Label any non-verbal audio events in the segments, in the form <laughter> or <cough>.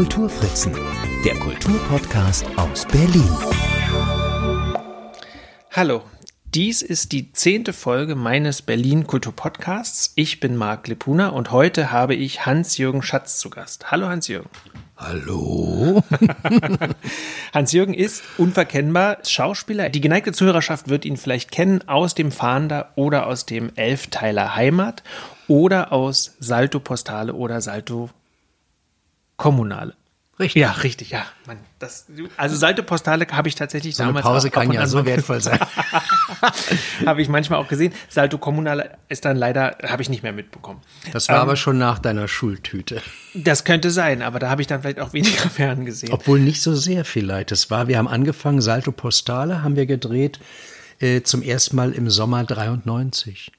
Kulturfritzen, der Kulturpodcast aus Berlin. Hallo, dies ist die zehnte Folge meines Berlin Kulturpodcasts. Ich bin Marc Lepuna und heute habe ich Hans-Jürgen Schatz zu Gast. Hallo Hans-Jürgen. Hallo. <laughs> Hans-Jürgen ist unverkennbar Schauspieler. Die geneigte Zuhörerschaft wird ihn vielleicht kennen aus dem Fahnder oder aus dem Elfteiler Heimat oder aus Salto Postale oder Salto Kommunale. Richtig. Ja, richtig, ja. Mann, das, also Salto Postale habe ich tatsächlich So damals eine Pause auch kann ja so wertvoll sein. <laughs> habe ich manchmal auch gesehen. Salto Kommunale ist dann leider, habe ich nicht mehr mitbekommen. Das war Ähm, aber schon nach deiner Schultüte. Das könnte sein, aber da habe ich dann vielleicht auch weniger <laughs> fern gesehen. Obwohl nicht so sehr vielleicht. Das war, wir haben angefangen, Salto Postale haben wir gedreht, äh, zum ersten Mal im Sommer 93.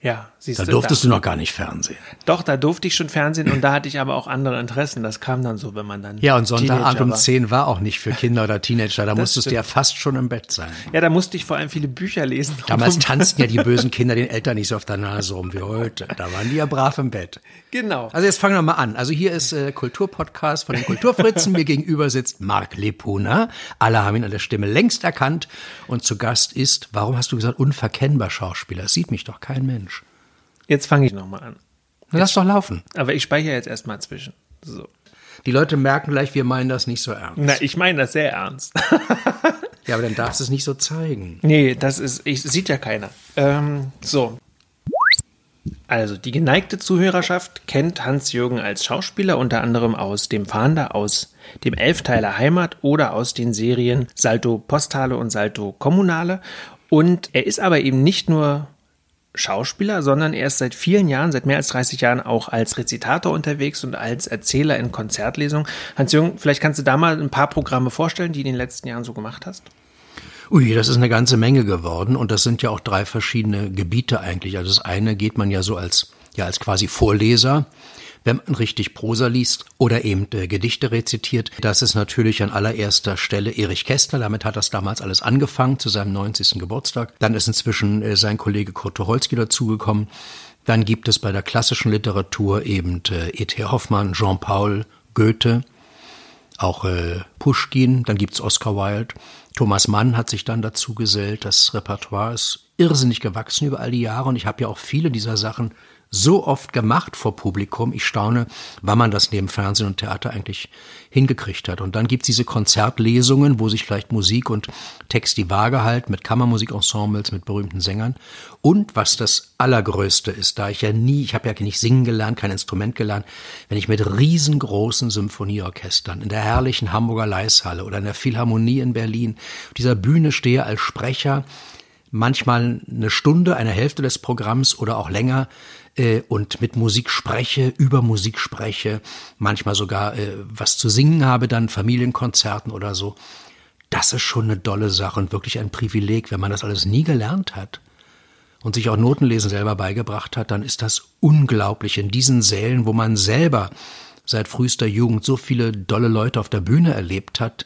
Ja, siehst Da du. durftest du noch gar nicht Fernsehen. Doch, da durfte ich schon Fernsehen und da hatte ich aber auch andere Interessen. Das kam dann so, wenn man dann. Ja, und Sonntagabend um war. 10 war auch nicht für Kinder oder Teenager. Da musstest stimmt. du ja fast schon im Bett sein. Ja, da musste ich vor allem viele Bücher lesen. Damals <laughs> tanzten ja die bösen Kinder den Eltern nicht so auf der Nase rum wie heute. Da waren die ja brav im Bett. Genau. Also jetzt fangen wir mal an. Also hier ist äh, Kulturpodcast von den Kulturfritzen. Mir gegenüber sitzt Marc Lepuna. Alle haben ihn an der Stimme längst erkannt. Und zu Gast ist, warum hast du gesagt, unverkennbar Schauspieler? Das sieht mich doch kein Mensch. Jetzt fange ich nochmal an. Na, lass doch laufen. Aber ich speichere jetzt erstmal zwischen. So. Die Leute merken gleich, wir meinen das nicht so ernst. Na, ich meine das sehr ernst. <laughs> Ja, aber dann darfst du es nicht so zeigen. nee, das ist, ich, sieht ja keiner. Ähm, so. Also, die geneigte Zuhörerschaft kennt Hans-Jürgen als Schauspieler unter anderem aus dem Fahnder, aus dem Elfteiler Heimat oder aus den Serien Salto Postale und Salto Kommunale. Und er ist aber eben nicht nur Schauspieler, sondern er ist seit vielen Jahren, seit mehr als 30 Jahren auch als Rezitator unterwegs und als Erzähler in Konzertlesungen. Hans-Jürgen, vielleicht kannst du da mal ein paar Programme vorstellen, die du in den letzten Jahren so gemacht hast? Ui, das ist eine ganze Menge geworden und das sind ja auch drei verschiedene Gebiete eigentlich. Also das eine geht man ja so als, ja, als quasi Vorleser, wenn man richtig Prosa liest oder eben äh, Gedichte rezitiert. Das ist natürlich an allererster Stelle Erich Kästner. Damit hat das damals alles angefangen zu seinem 90. Geburtstag. Dann ist inzwischen äh, sein Kollege Kurt Tucholsky dazugekommen. Dann gibt es bei der klassischen Literatur eben äh, E.T. Hoffmann, Jean-Paul, Goethe, auch äh, Pushkin, dann gibt's Oscar Wilde. Thomas Mann hat sich dann dazu gesellt. Das Repertoire ist irrsinnig gewachsen über all die Jahre und ich habe ja auch viele dieser Sachen so oft gemacht vor Publikum. Ich staune, wann man das neben Fernsehen und Theater eigentlich hingekriegt hat. Und dann gibt's diese Konzertlesungen, wo sich vielleicht Musik und Text die Waage halten, mit Kammermusikensembles, mit berühmten Sängern. Und was das Allergrößte ist, da ich ja nie, ich habe ja nicht singen gelernt, kein Instrument gelernt, wenn ich mit riesengroßen Symphonieorchestern in der herrlichen Hamburger Leishalle oder in der Philharmonie in Berlin auf dieser Bühne stehe als Sprecher, manchmal eine Stunde, eine Hälfte des Programms oder auch länger äh, und mit Musik spreche, über Musik spreche, manchmal sogar äh, was zu singen habe, dann Familienkonzerten oder so. Das ist schon eine dolle Sache und wirklich ein Privileg, wenn man das alles nie gelernt hat und sich auch Notenlesen selber beigebracht hat, dann ist das unglaublich in diesen Sälen, wo man selber seit frühester Jugend so viele dolle Leute auf der Bühne erlebt hat.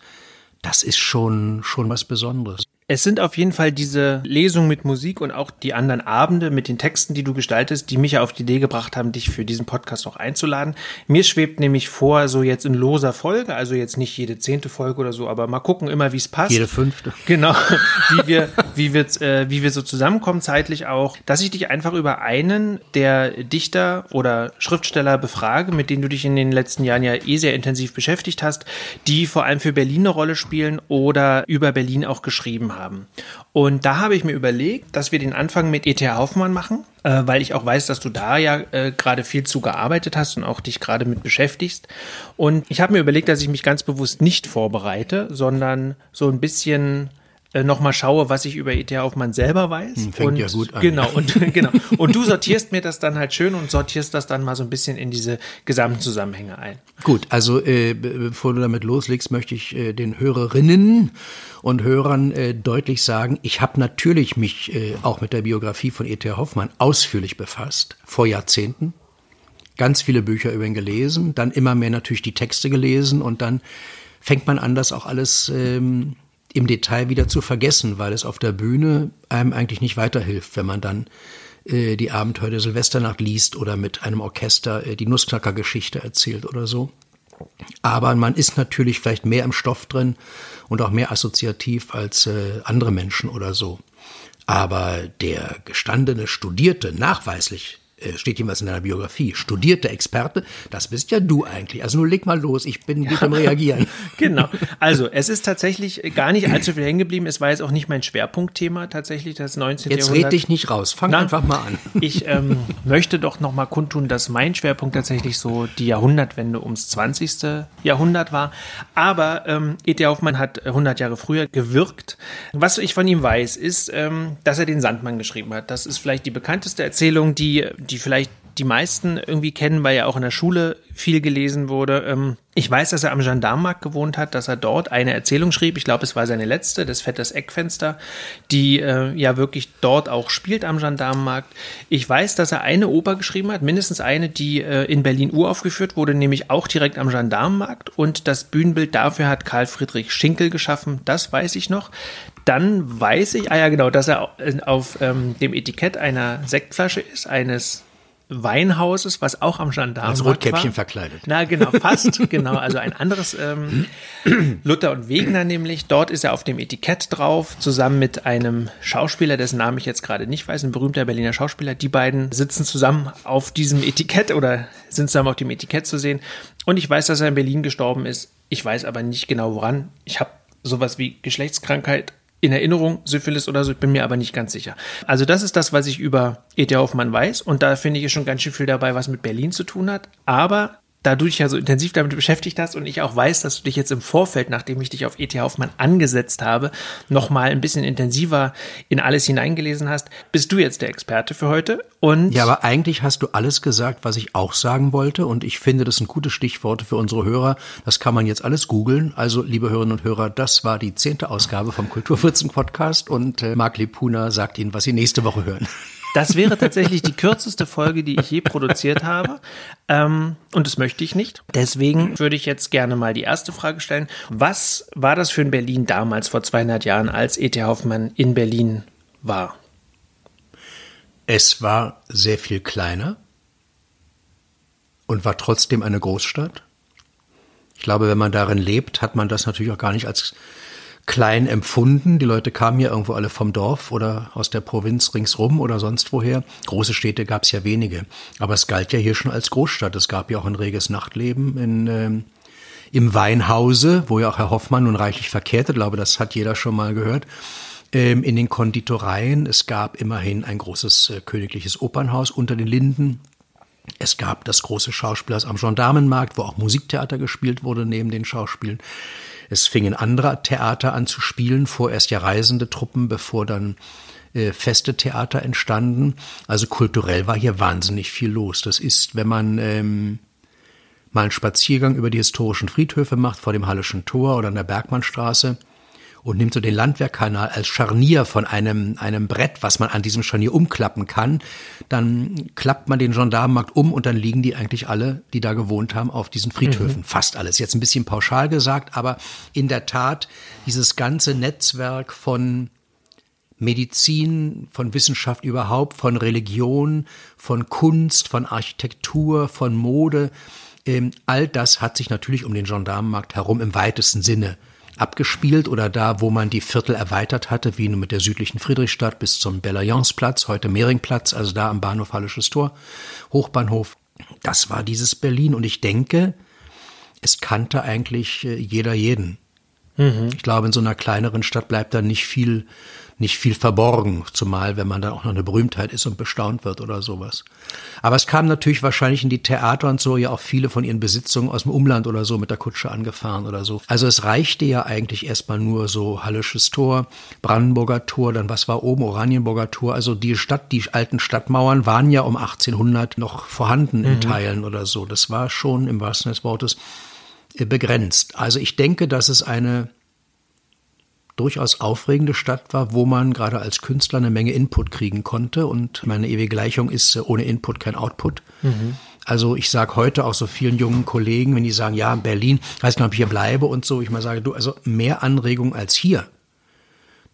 Das ist schon, schon was Besonderes. Es sind auf jeden Fall diese Lesungen mit Musik und auch die anderen Abende mit den Texten, die du gestaltest, die mich ja auf die Idee gebracht haben, dich für diesen Podcast auch einzuladen. Mir schwebt nämlich vor, so jetzt in loser Folge, also jetzt nicht jede zehnte Folge oder so, aber mal gucken immer, wie es passt. Jede fünfte. Genau, <laughs> wie wir, wie wir, äh, wie wir so zusammenkommen zeitlich auch, dass ich dich einfach über einen der Dichter oder Schriftsteller befrage, mit denen du dich in den letzten Jahren ja eh sehr intensiv beschäftigt hast, die vor allem für Berlin eine Rolle spielen oder über Berlin auch geschrieben haben. Und da habe ich mir überlegt, dass wir den Anfang mit E.T.A. Hoffmann machen, äh, weil ich auch weiß, dass du da ja äh, gerade viel zu gearbeitet hast und auch dich gerade mit beschäftigst. Und ich habe mir überlegt, dass ich mich ganz bewusst nicht vorbereite, sondern so ein bisschen äh, nochmal schaue, was ich über E.T. Hoffmann selber weiß. Hm, fängt und, ja gut an. Genau, und, <laughs> genau. <laughs> Und du sortierst mir das dann halt schön und sortierst das dann mal so ein bisschen in diese Gesamtzusammenhänge ein. Gut, also äh, be- bevor du damit loslegst, möchte ich äh, den Hörerinnen und Hörern äh, deutlich sagen, ich habe natürlich mich äh, auch mit der Biografie von E.T. Hoffmann ausführlich befasst, vor Jahrzehnten. Ganz viele Bücher über ihn gelesen, dann immer mehr natürlich die Texte gelesen und dann fängt man an, das auch alles ähm, im Detail wieder zu vergessen, weil es auf der Bühne einem eigentlich nicht weiterhilft, wenn man dann äh, die Abenteuer der Silvesternacht liest oder mit einem Orchester äh, die Nussknacker-Geschichte erzählt oder so. Aber man ist natürlich vielleicht mehr im Stoff drin und auch mehr assoziativ als äh, andere Menschen oder so. Aber der gestandene, studierte, nachweislich steht jeweils in deiner Biografie, studierte Experte, das bist ja du eigentlich. Also nur leg mal los, ich bin gut am Reagieren. <laughs> genau. Also es ist tatsächlich gar nicht allzu viel hängen geblieben. Es war jetzt auch nicht mein Schwerpunktthema tatsächlich, das 19. Jetzt Jahrhundert. red dich nicht raus, fang Na, einfach mal an. <laughs> Ich ähm, möchte doch noch mal kundtun, dass mein Schwerpunkt tatsächlich so die Jahrhundertwende ums 20. Jahrhundert war. Aber ähm, E.T. Hoffmann hat 100 Jahre früher gewirkt. Was ich von ihm weiß, ist, ähm, dass er den Sandmann geschrieben hat. Das ist vielleicht die bekannteste Erzählung, die die vielleicht die meisten irgendwie kennen, weil ja auch in der Schule viel gelesen wurde. Ähm, ich weiß, dass er am Gendarmenmarkt gewohnt hat, dass er dort eine Erzählung schrieb. Ich glaube, es war seine letzte, das Vetters Eckfenster, die äh, ja wirklich dort auch spielt am Gendarmenmarkt. Ich weiß, dass er eine Oper geschrieben hat, mindestens eine, die äh, in Berlin uraufgeführt wurde, nämlich auch direkt am Gendarmenmarkt. Und das Bühnenbild dafür hat Karl Friedrich Schinkel geschaffen. Das weiß ich noch. Dann weiß ich, ah ja genau, dass er auf ähm, dem Etikett einer Sektflasche ist, eines Weinhauses, was auch am Gendarmenmarkt Als Rotkäppchen war. verkleidet. Na genau, fast, <laughs> genau. Also ein anderes ähm, Luther und Wegner nämlich. Dort ist er auf dem Etikett drauf, zusammen mit einem Schauspieler, dessen Namen ich jetzt gerade nicht weiß, ein berühmter Berliner Schauspieler. Die beiden sitzen zusammen auf diesem Etikett oder sind zusammen auf dem Etikett zu sehen. Und ich weiß, dass er in Berlin gestorben ist. Ich weiß aber nicht genau woran. Ich habe sowas wie Geschlechtskrankheit in Erinnerung, Syphilis oder so, ich bin mir aber nicht ganz sicher. Also das ist das, was ich über E.T. Hoffmann weiß und da finde ich schon ganz schön viel dabei, was mit Berlin zu tun hat. Aber da du dich ja so intensiv damit beschäftigt hast und ich auch weiß, dass du dich jetzt im Vorfeld, nachdem ich dich auf E.T. Hoffmann angesetzt habe, nochmal ein bisschen intensiver in alles hineingelesen hast, bist du jetzt der Experte für heute. Und Ja, aber eigentlich hast du alles gesagt, was ich auch sagen wollte. Und ich finde, das sind gute Stichworte für unsere Hörer. Das kann man jetzt alles googeln. Also, liebe Hörerinnen und Hörer, das war die zehnte Ausgabe vom Kulturfritzen Podcast. Und äh, Marc Lipuna sagt Ihnen, was Sie nächste Woche hören. Das wäre tatsächlich die kürzeste Folge, die ich je produziert habe. Ähm, und das möchte ich nicht. Deswegen würde ich jetzt gerne mal die erste Frage stellen. Was war das für ein Berlin damals, vor 200 Jahren, als E.T. Hoffmann in Berlin war? Es war sehr viel kleiner und war trotzdem eine Großstadt. Ich glaube, wenn man darin lebt, hat man das natürlich auch gar nicht als klein empfunden. Die Leute kamen ja irgendwo alle vom Dorf oder aus der Provinz ringsrum oder sonst woher. Große Städte gab es ja wenige. Aber es galt ja hier schon als Großstadt. Es gab ja auch ein reges Nachtleben in, ähm, im Weinhause, wo ja auch Herr Hoffmann nun reichlich verkehrte. Ich glaube, das hat jeder schon mal gehört. Ähm, in den Konditoreien. Es gab immerhin ein großes äh, königliches Opernhaus unter den Linden. Es gab das große Schauspielhaus am Gendarmenmarkt, wo auch Musiktheater gespielt wurde neben den Schauspielen. Es fingen andere Theater an zu spielen, vorerst ja reisende Truppen, bevor dann äh, feste Theater entstanden. Also kulturell war hier wahnsinnig viel los. Das ist, wenn man ähm, mal einen Spaziergang über die historischen Friedhöfe macht, vor dem Hallischen Tor oder an der Bergmannstraße, und nimmt so den Landwehrkanal als Scharnier von einem, einem Brett, was man an diesem Scharnier umklappen kann, dann klappt man den Gendarmenmarkt um und dann liegen die eigentlich alle, die da gewohnt haben, auf diesen Friedhöfen. Mhm. Fast alles. Jetzt ein bisschen pauschal gesagt, aber in der Tat dieses ganze Netzwerk von Medizin, von Wissenschaft überhaupt, von Religion, von Kunst, von Architektur, von Mode, ähm, all das hat sich natürlich um den Gendarmenmarkt herum im weitesten Sinne abgespielt oder da, wo man die Viertel erweitert hatte, wie mit der südlichen Friedrichstadt bis zum Bellayonsplatz, heute Mehringplatz, also da am Bahnhof Hallisches Tor, Hochbahnhof. Das war dieses Berlin und ich denke, es kannte eigentlich äh, jeder jeden. Mhm. Ich glaube, in so einer kleineren Stadt bleibt da nicht viel nicht viel verborgen, zumal wenn man da auch noch eine Berühmtheit ist und bestaunt wird oder sowas. Aber es kam natürlich wahrscheinlich in die Theater und so ja auch viele von ihren Besitzungen aus dem Umland oder so mit der Kutsche angefahren oder so. Also es reichte ja eigentlich erstmal nur so Hallisches Tor, Brandenburger Tor, dann was war oben, Oranienburger Tor. Also die Stadt, die alten Stadtmauern waren ja um 1800 noch vorhanden in mhm. Teilen oder so. Das war schon im wahrsten Sinne des Wortes begrenzt. Also ich denke, dass es eine durchaus aufregende Stadt war, wo man gerade als Künstler eine Menge Input kriegen konnte. Und meine ewige Gleichung ist, äh, ohne Input kein Output. Mhm. Also ich sage heute auch so vielen jungen Kollegen, wenn die sagen, ja, Berlin, weiß nicht, ob ich hier bleibe und so, ich mal sage, du, also mehr Anregung als hier.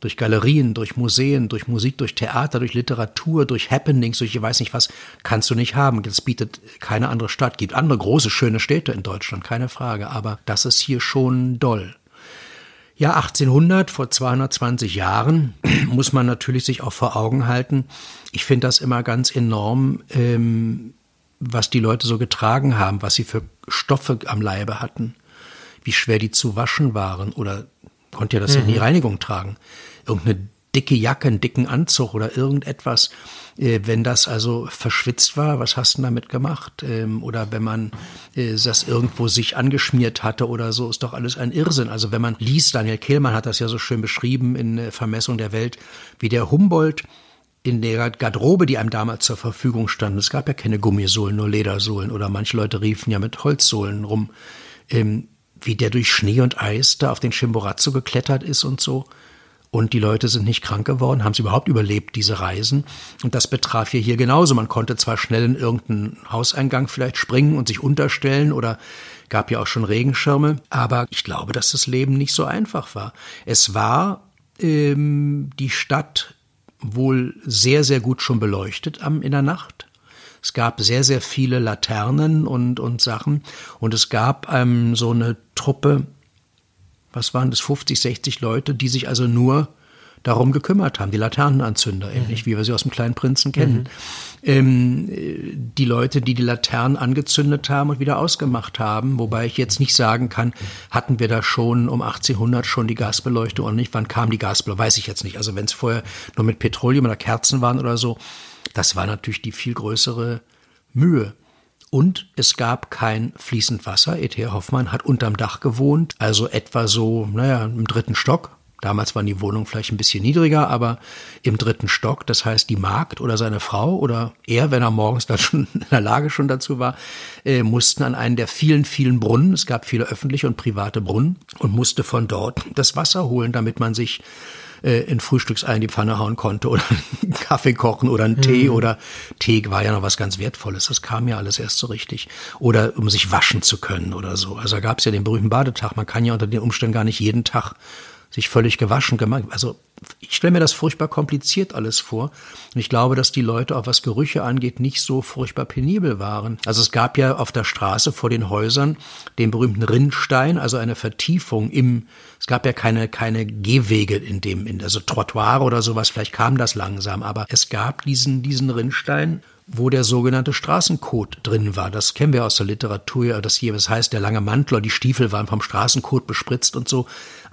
Durch Galerien, durch Museen, durch Musik, durch Theater, durch Literatur, durch Happenings, durch ich weiß nicht was, kannst du nicht haben. Das bietet keine andere Stadt. Gibt andere große, schöne Städte in Deutschland, keine Frage. Aber das ist hier schon doll. Ja, 1800, vor 220 Jahren, <clears throat> muss man natürlich sich auch vor Augen halten. Ich finde das immer ganz enorm, ähm, was die Leute so getragen haben, was sie für Stoffe am Leibe hatten, wie schwer die zu waschen waren oder konnte ja das mhm. in die Reinigung tragen. Irgendeine dicke Jacke, einen dicken Anzug oder irgendetwas. Äh, wenn das also verschwitzt war, was hast du damit gemacht? Ähm, oder wenn man äh, das irgendwo sich angeschmiert hatte oder so, ist doch alles ein Irrsinn. Also wenn man liest, Daniel Kehlmann hat das ja so schön beschrieben in äh, Vermessung der Welt, wie der Humboldt in der Garderobe, die einem damals zur Verfügung stand, es gab ja keine Gummisohlen, nur Ledersohlen oder manche Leute riefen ja mit Holzsohlen rum, ähm, wie der durch Schnee und Eis da auf den Chimborazo geklettert ist und so. Und die Leute sind nicht krank geworden, haben sie überhaupt überlebt, diese Reisen. Und das betraf hier hier genauso. Man konnte zwar schnell in irgendeinen Hauseingang vielleicht springen und sich unterstellen oder gab ja auch schon Regenschirme, aber ich glaube, dass das Leben nicht so einfach war. Es war ähm, die Stadt wohl sehr, sehr gut schon beleuchtet am, in der Nacht. Es gab sehr, sehr viele Laternen und, und Sachen. Und es gab ähm, so eine Truppe, was waren das, 50, 60 Leute, die sich also nur darum gekümmert haben, die Laternenanzünder, mhm. ähnlich wie wir sie aus dem Kleinen Prinzen kennen. Mhm. Ähm, die Leute, die die Laternen angezündet haben und wieder ausgemacht haben, wobei ich jetzt nicht sagen kann, hatten wir da schon um 1800 schon die Gasbeleuchtung oder nicht, wann kam die Gasbeleuchtung, weiß ich jetzt nicht. Also wenn es vorher nur mit Petroleum oder Kerzen waren oder so, das war natürlich die viel größere Mühe. Und es gab kein fließend Wasser. E.T. Hoffmann hat unterm Dach gewohnt, also etwa so, naja, im dritten Stock. Damals waren die Wohnungen vielleicht ein bisschen niedriger, aber im dritten Stock, das heißt die Magd oder seine Frau oder er, wenn er morgens dann schon <laughs> in der Lage schon dazu war, äh, mussten an einen der vielen, vielen Brunnen, es gab viele öffentliche und private Brunnen, und musste von dort das Wasser holen, damit man sich äh, in Frühstücksei in die Pfanne hauen konnte oder einen <laughs> Kaffee kochen oder einen Tee mhm. oder Tee war ja noch was ganz Wertvolles. Das kam ja alles erst so richtig. Oder um sich waschen zu können oder so. Also da gab es ja den berühmten Badetag. Man kann ja unter den Umständen gar nicht jeden Tag sich völlig gewaschen gemacht. Also ich stelle mir das furchtbar kompliziert alles vor. Und ich glaube, dass die Leute, auch was Gerüche angeht, nicht so furchtbar penibel waren. Also es gab ja auf der Straße vor den Häusern den berühmten Rinnstein, also eine Vertiefung im, es gab ja keine, keine Gehwege in dem, also Trottoir oder sowas, vielleicht kam das langsam, aber es gab diesen, diesen Rinnstein wo der sogenannte Straßencode drin war. Das kennen wir aus der Literatur, das hier, was heißt, der lange Mantler, die Stiefel waren vom Straßencode bespritzt und so.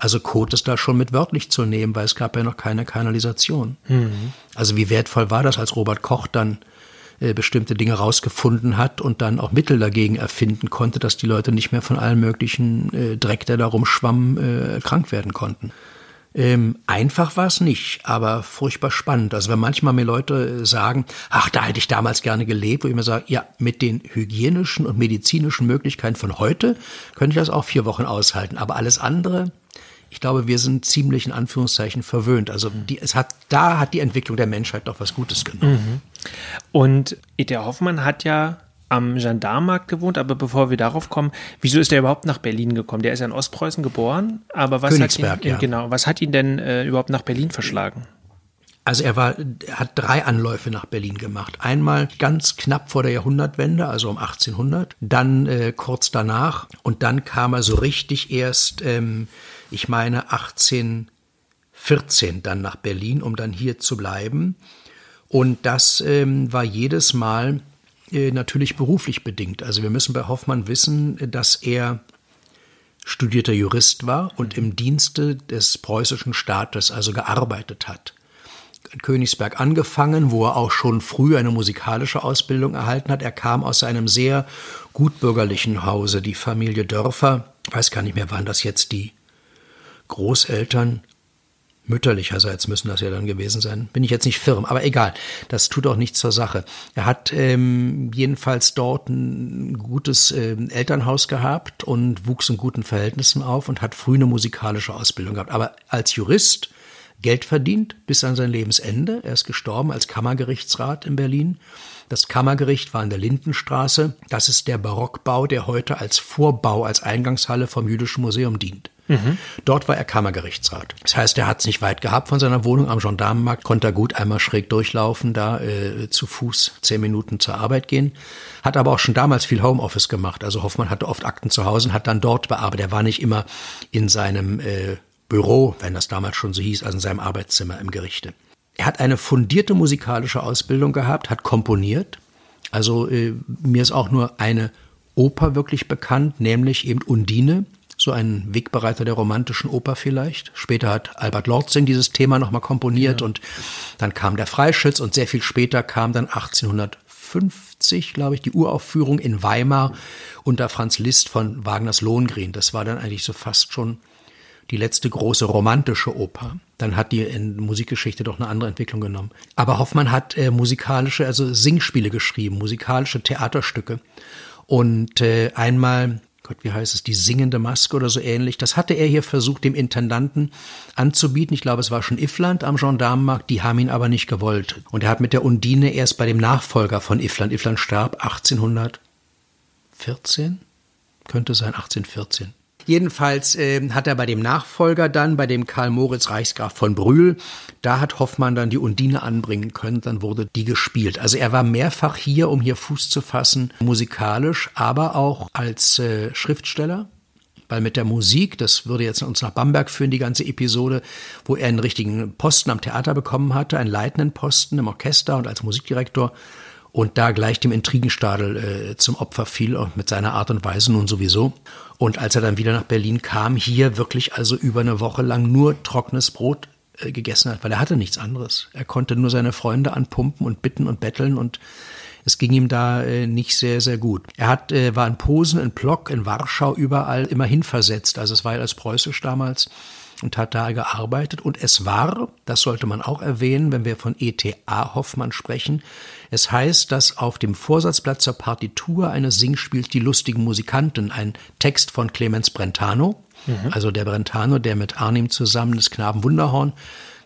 Also Code ist da schon mit wörtlich zu nehmen, weil es gab ja noch keine Kanalisation. Mhm. Also wie wertvoll war das, als Robert Koch dann äh, bestimmte Dinge rausgefunden hat und dann auch Mittel dagegen erfinden konnte, dass die Leute nicht mehr von allen möglichen äh, Dreck, der da rumschwamm, äh, krank werden konnten. Ähm, einfach war es nicht, aber furchtbar spannend. Also wenn manchmal mir Leute sagen, ach, da hätte ich damals gerne gelebt, wo ich mir sage, ja, mit den hygienischen und medizinischen Möglichkeiten von heute könnte ich das auch vier Wochen aushalten. Aber alles andere, ich glaube, wir sind ziemlich in Anführungszeichen verwöhnt. Also die, es hat, da hat die Entwicklung der Menschheit doch was Gutes genommen. Mhm. Und E.T. Hoffmann hat ja am Gendarmarkt gewohnt, aber bevor wir darauf kommen, wieso ist er überhaupt nach Berlin gekommen? Der ist ja in Ostpreußen geboren, aber was Königsberg, hat ihn, ja. genau, was hat ihn denn äh, überhaupt nach Berlin verschlagen? Also er war, er hat drei Anläufe nach Berlin gemacht. Einmal ganz knapp vor der Jahrhundertwende, also um 1800, dann äh, kurz danach und dann kam er so richtig erst, ähm, ich meine 1814 dann nach Berlin, um dann hier zu bleiben. Und das ähm, war jedes Mal äh, natürlich beruflich bedingt. Also wir müssen bei Hoffmann wissen, dass er studierter Jurist war und im Dienste des preußischen Staates also gearbeitet hat. In Königsberg angefangen, wo er auch schon früh eine musikalische Ausbildung erhalten hat. Er kam aus einem sehr gutbürgerlichen Hause, die Familie Dörfer, weiß gar nicht mehr, waren das jetzt die Großeltern, mütterlicherseits müssen das ja dann gewesen sein. Bin ich jetzt nicht firm, aber egal. Das tut auch nichts zur Sache. Er hat ähm, jedenfalls dort ein gutes äh, Elternhaus gehabt und wuchs in guten Verhältnissen auf und hat früh eine musikalische Ausbildung gehabt. Aber als Jurist Geld verdient bis an sein Lebensende. Er ist gestorben als Kammergerichtsrat in Berlin. Das Kammergericht war in der Lindenstraße. Das ist der Barockbau, der heute als Vorbau, als Eingangshalle vom Jüdischen Museum dient. Mhm. Dort war er Kammergerichtsrat. Das heißt, er hat es nicht weit gehabt von seiner Wohnung am Gendarmenmarkt, konnte er gut einmal schräg durchlaufen, da äh, zu Fuß zehn Minuten zur Arbeit gehen. Hat aber auch schon damals viel Homeoffice gemacht. Also Hoffmann hatte oft Akten zu Hause und hat dann dort bearbeitet. Er war nicht immer in seinem äh, Büro, wenn das damals schon so hieß, also in seinem Arbeitszimmer im Gerichte. Er hat eine fundierte musikalische Ausbildung gehabt, hat komponiert. Also äh, mir ist auch nur eine Oper wirklich bekannt, nämlich eben Undine, so ein Wegbereiter der romantischen Oper vielleicht. Später hat Albert Lortzing dieses Thema nochmal komponiert ja. und dann kam der Freischütz und sehr viel später kam dann 1850, glaube ich, die Uraufführung in Weimar unter Franz Liszt von Wagners Lohengrin. Das war dann eigentlich so fast schon die letzte große romantische Oper. Dann hat die in Musikgeschichte doch eine andere Entwicklung genommen. Aber Hoffmann hat äh, musikalische, also Singspiele geschrieben, musikalische Theaterstücke. Und äh, einmal, Gott, wie heißt es, die singende Maske oder so ähnlich, das hatte er hier versucht, dem Intendanten anzubieten. Ich glaube, es war schon Iffland am Gendarmenmarkt, die haben ihn aber nicht gewollt. Und er hat mit der Undine erst bei dem Nachfolger von Iffland, Iffland starb 1814, könnte sein 1814 Jedenfalls äh, hat er bei dem Nachfolger dann, bei dem Karl Moritz Reichsgraf von Brühl, da hat Hoffmann dann die Undine anbringen können, dann wurde die gespielt. Also er war mehrfach hier, um hier Fuß zu fassen, musikalisch, aber auch als äh, Schriftsteller. Weil mit der Musik, das würde jetzt uns nach Bamberg führen, die ganze Episode, wo er einen richtigen Posten am Theater bekommen hatte, einen leitenden Posten im Orchester und als Musikdirektor, und da gleich dem Intrigenstadel äh, zum Opfer fiel und mit seiner Art und Weise nun sowieso. Und als er dann wieder nach Berlin kam, hier wirklich also über eine Woche lang nur trockenes Brot äh, gegessen hat, weil er hatte nichts anderes. Er konnte nur seine Freunde anpumpen und bitten und betteln und es ging ihm da äh, nicht sehr, sehr gut. Er hat, äh, war in Posen, in Plock, in Warschau, überall immerhin versetzt. Also es war ja als preußisch damals und hat da gearbeitet. Und es war, das sollte man auch erwähnen, wenn wir von E.T.A. Hoffmann sprechen, es heißt, dass auf dem Vorsatzblatt zur Partitur eines Singspiels Die lustigen Musikanten, ein Text von Clemens Brentano, mhm. also der Brentano, der mit Arnim zusammen das Knaben Wunderhorn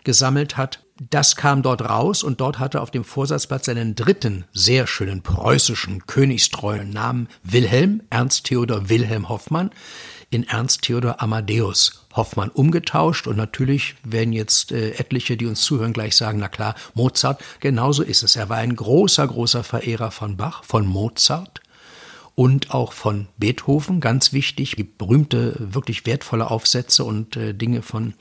gesammelt hat, das kam dort raus und dort hatte auf dem Vorsatzblatt seinen dritten sehr schönen preußischen königstreuen Namen Wilhelm, Ernst Theodor Wilhelm Hoffmann, in Ernst Theodor Amadeus Hoffmann umgetauscht. Und natürlich werden jetzt äh, etliche, die uns zuhören, gleich sagen, na klar, Mozart, genauso ist es. Er war ein großer, großer Verehrer von Bach, von Mozart und auch von Beethoven, ganz wichtig, die berühmte, wirklich wertvolle Aufsätze und äh, Dinge von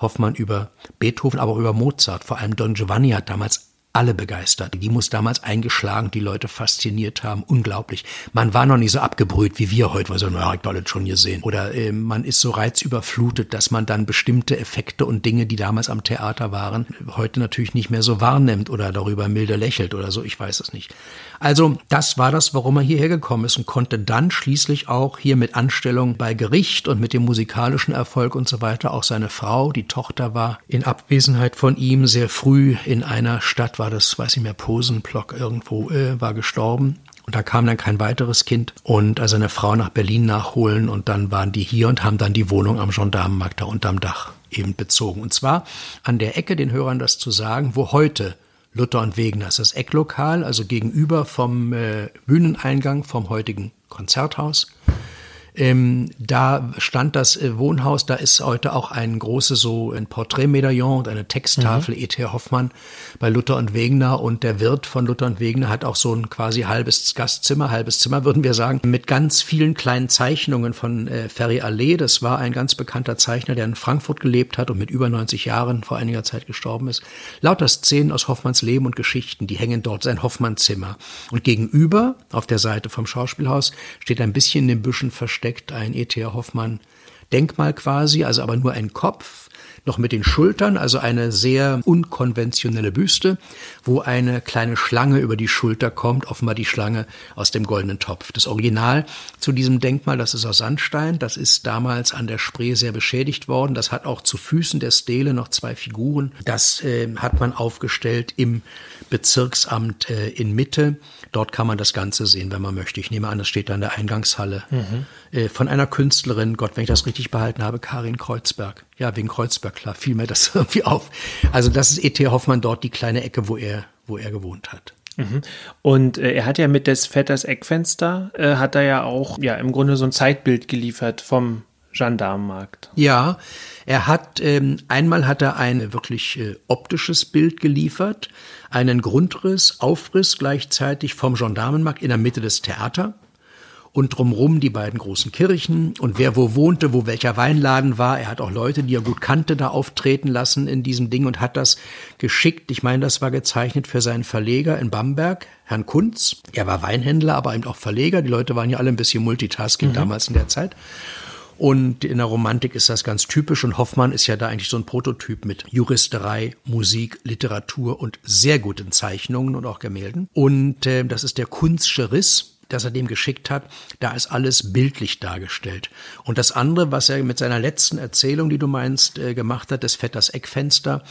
Hoffmann über Beethoven, aber auch über Mozart. Vor allem Don Giovanni hat damals alle begeistert. Die muss damals eingeschlagen, die Leute fasziniert haben. Unglaublich. Man war noch nicht so abgebrüht wie wir heute, weil so, naja, ich das schon gesehen. Oder äh, man ist so reizüberflutet, dass man dann bestimmte Effekte und Dinge, die damals am Theater waren, heute natürlich nicht mehr so wahrnimmt oder darüber milde lächelt oder so. Ich weiß es nicht. Also das war das, warum er hierher gekommen ist und konnte dann schließlich auch hier mit Anstellung bei Gericht und mit dem musikalischen Erfolg und so weiter auch seine Frau, die Tochter war in Abwesenheit von ihm sehr früh in einer Stadt, war das, weiß ich mehr, Posenblock irgendwo, äh, war gestorben. Und da kam dann kein weiteres Kind und also eine Frau nach Berlin nachholen und dann waren die hier und haben dann die Wohnung am Gendarmenmarkt da unterm Dach eben bezogen. Und zwar an der Ecke, den Hörern das zu sagen, wo heute Luther und Wegener ist das Ecklokal, also gegenüber vom äh, Bühneneingang vom heutigen Konzerthaus. Ähm, da stand das äh, Wohnhaus, da ist heute auch ein großes so ein Porträtmedaillon und eine Texttafel mhm. E.T. Hoffmann bei Luther und Wegener und der Wirt von Luther und Wegener hat auch so ein quasi halbes Gastzimmer, halbes Zimmer würden wir sagen, mit ganz vielen kleinen Zeichnungen von äh, Ferry Allee. Das war ein ganz bekannter Zeichner, der in Frankfurt gelebt hat und mit über 90 Jahren vor einiger Zeit gestorben ist. Lauter Szenen aus Hoffmanns Leben und Geschichten, die hängen dort sein Hoffmann-Zimmer. Und gegenüber, auf der Seite vom Schauspielhaus, steht ein bisschen in den Büschen versteckt versteckt ein E.T.A. Hoffmann Denkmal quasi, also aber nur ein Kopf noch mit den Schultern, also eine sehr unkonventionelle Büste, wo eine kleine Schlange über die Schulter kommt, offenbar die Schlange aus dem goldenen Topf. Das Original zu diesem Denkmal, das ist aus Sandstein, das ist damals an der Spree sehr beschädigt worden. Das hat auch zu Füßen der Stele noch zwei Figuren. Das äh, hat man aufgestellt im Bezirksamt äh, in Mitte. Dort kann man das Ganze sehen, wenn man möchte. Ich nehme an, das steht da in der Eingangshalle mhm. äh, von einer Künstlerin, Gott, wenn ich das richtig behalten habe, Karin Kreuzberg. Ja, wegen Kreuzberg, klar, fiel mir das <laughs> irgendwie auf. Also das ist E.T. Hoffmann dort, die kleine Ecke, wo er, wo er gewohnt hat. Mhm. Und äh, er hat ja mit des Vetters Eckfenster, äh, hat er ja auch ja im Grunde so ein Zeitbild geliefert vom Gendarmenmarkt. Ja, er hat ähm, einmal hat er ein wirklich äh, optisches Bild geliefert, einen Grundriss, Aufriss gleichzeitig vom Gendarmenmarkt in der Mitte des Theater und drumrum die beiden großen Kirchen und wer wo wohnte, wo welcher Weinladen war. Er hat auch Leute, die er gut kannte, da auftreten lassen in diesem Ding und hat das geschickt. Ich meine, das war gezeichnet für seinen Verleger in Bamberg, Herrn Kunz. Er war Weinhändler, aber eben auch Verleger. Die Leute waren ja alle ein bisschen Multitasking mhm. damals in der Zeit. Und in der Romantik ist das ganz typisch und Hoffmann ist ja da eigentlich so ein Prototyp mit Juristerei, Musik, Literatur und sehr guten Zeichnungen und auch Gemälden. Und äh, das ist der Kunstsche Riss das er dem geschickt hat, da ist alles bildlich dargestellt. Und das andere, was er mit seiner letzten Erzählung, die du meinst, äh, gemacht hat, das Vetters Eckfenster,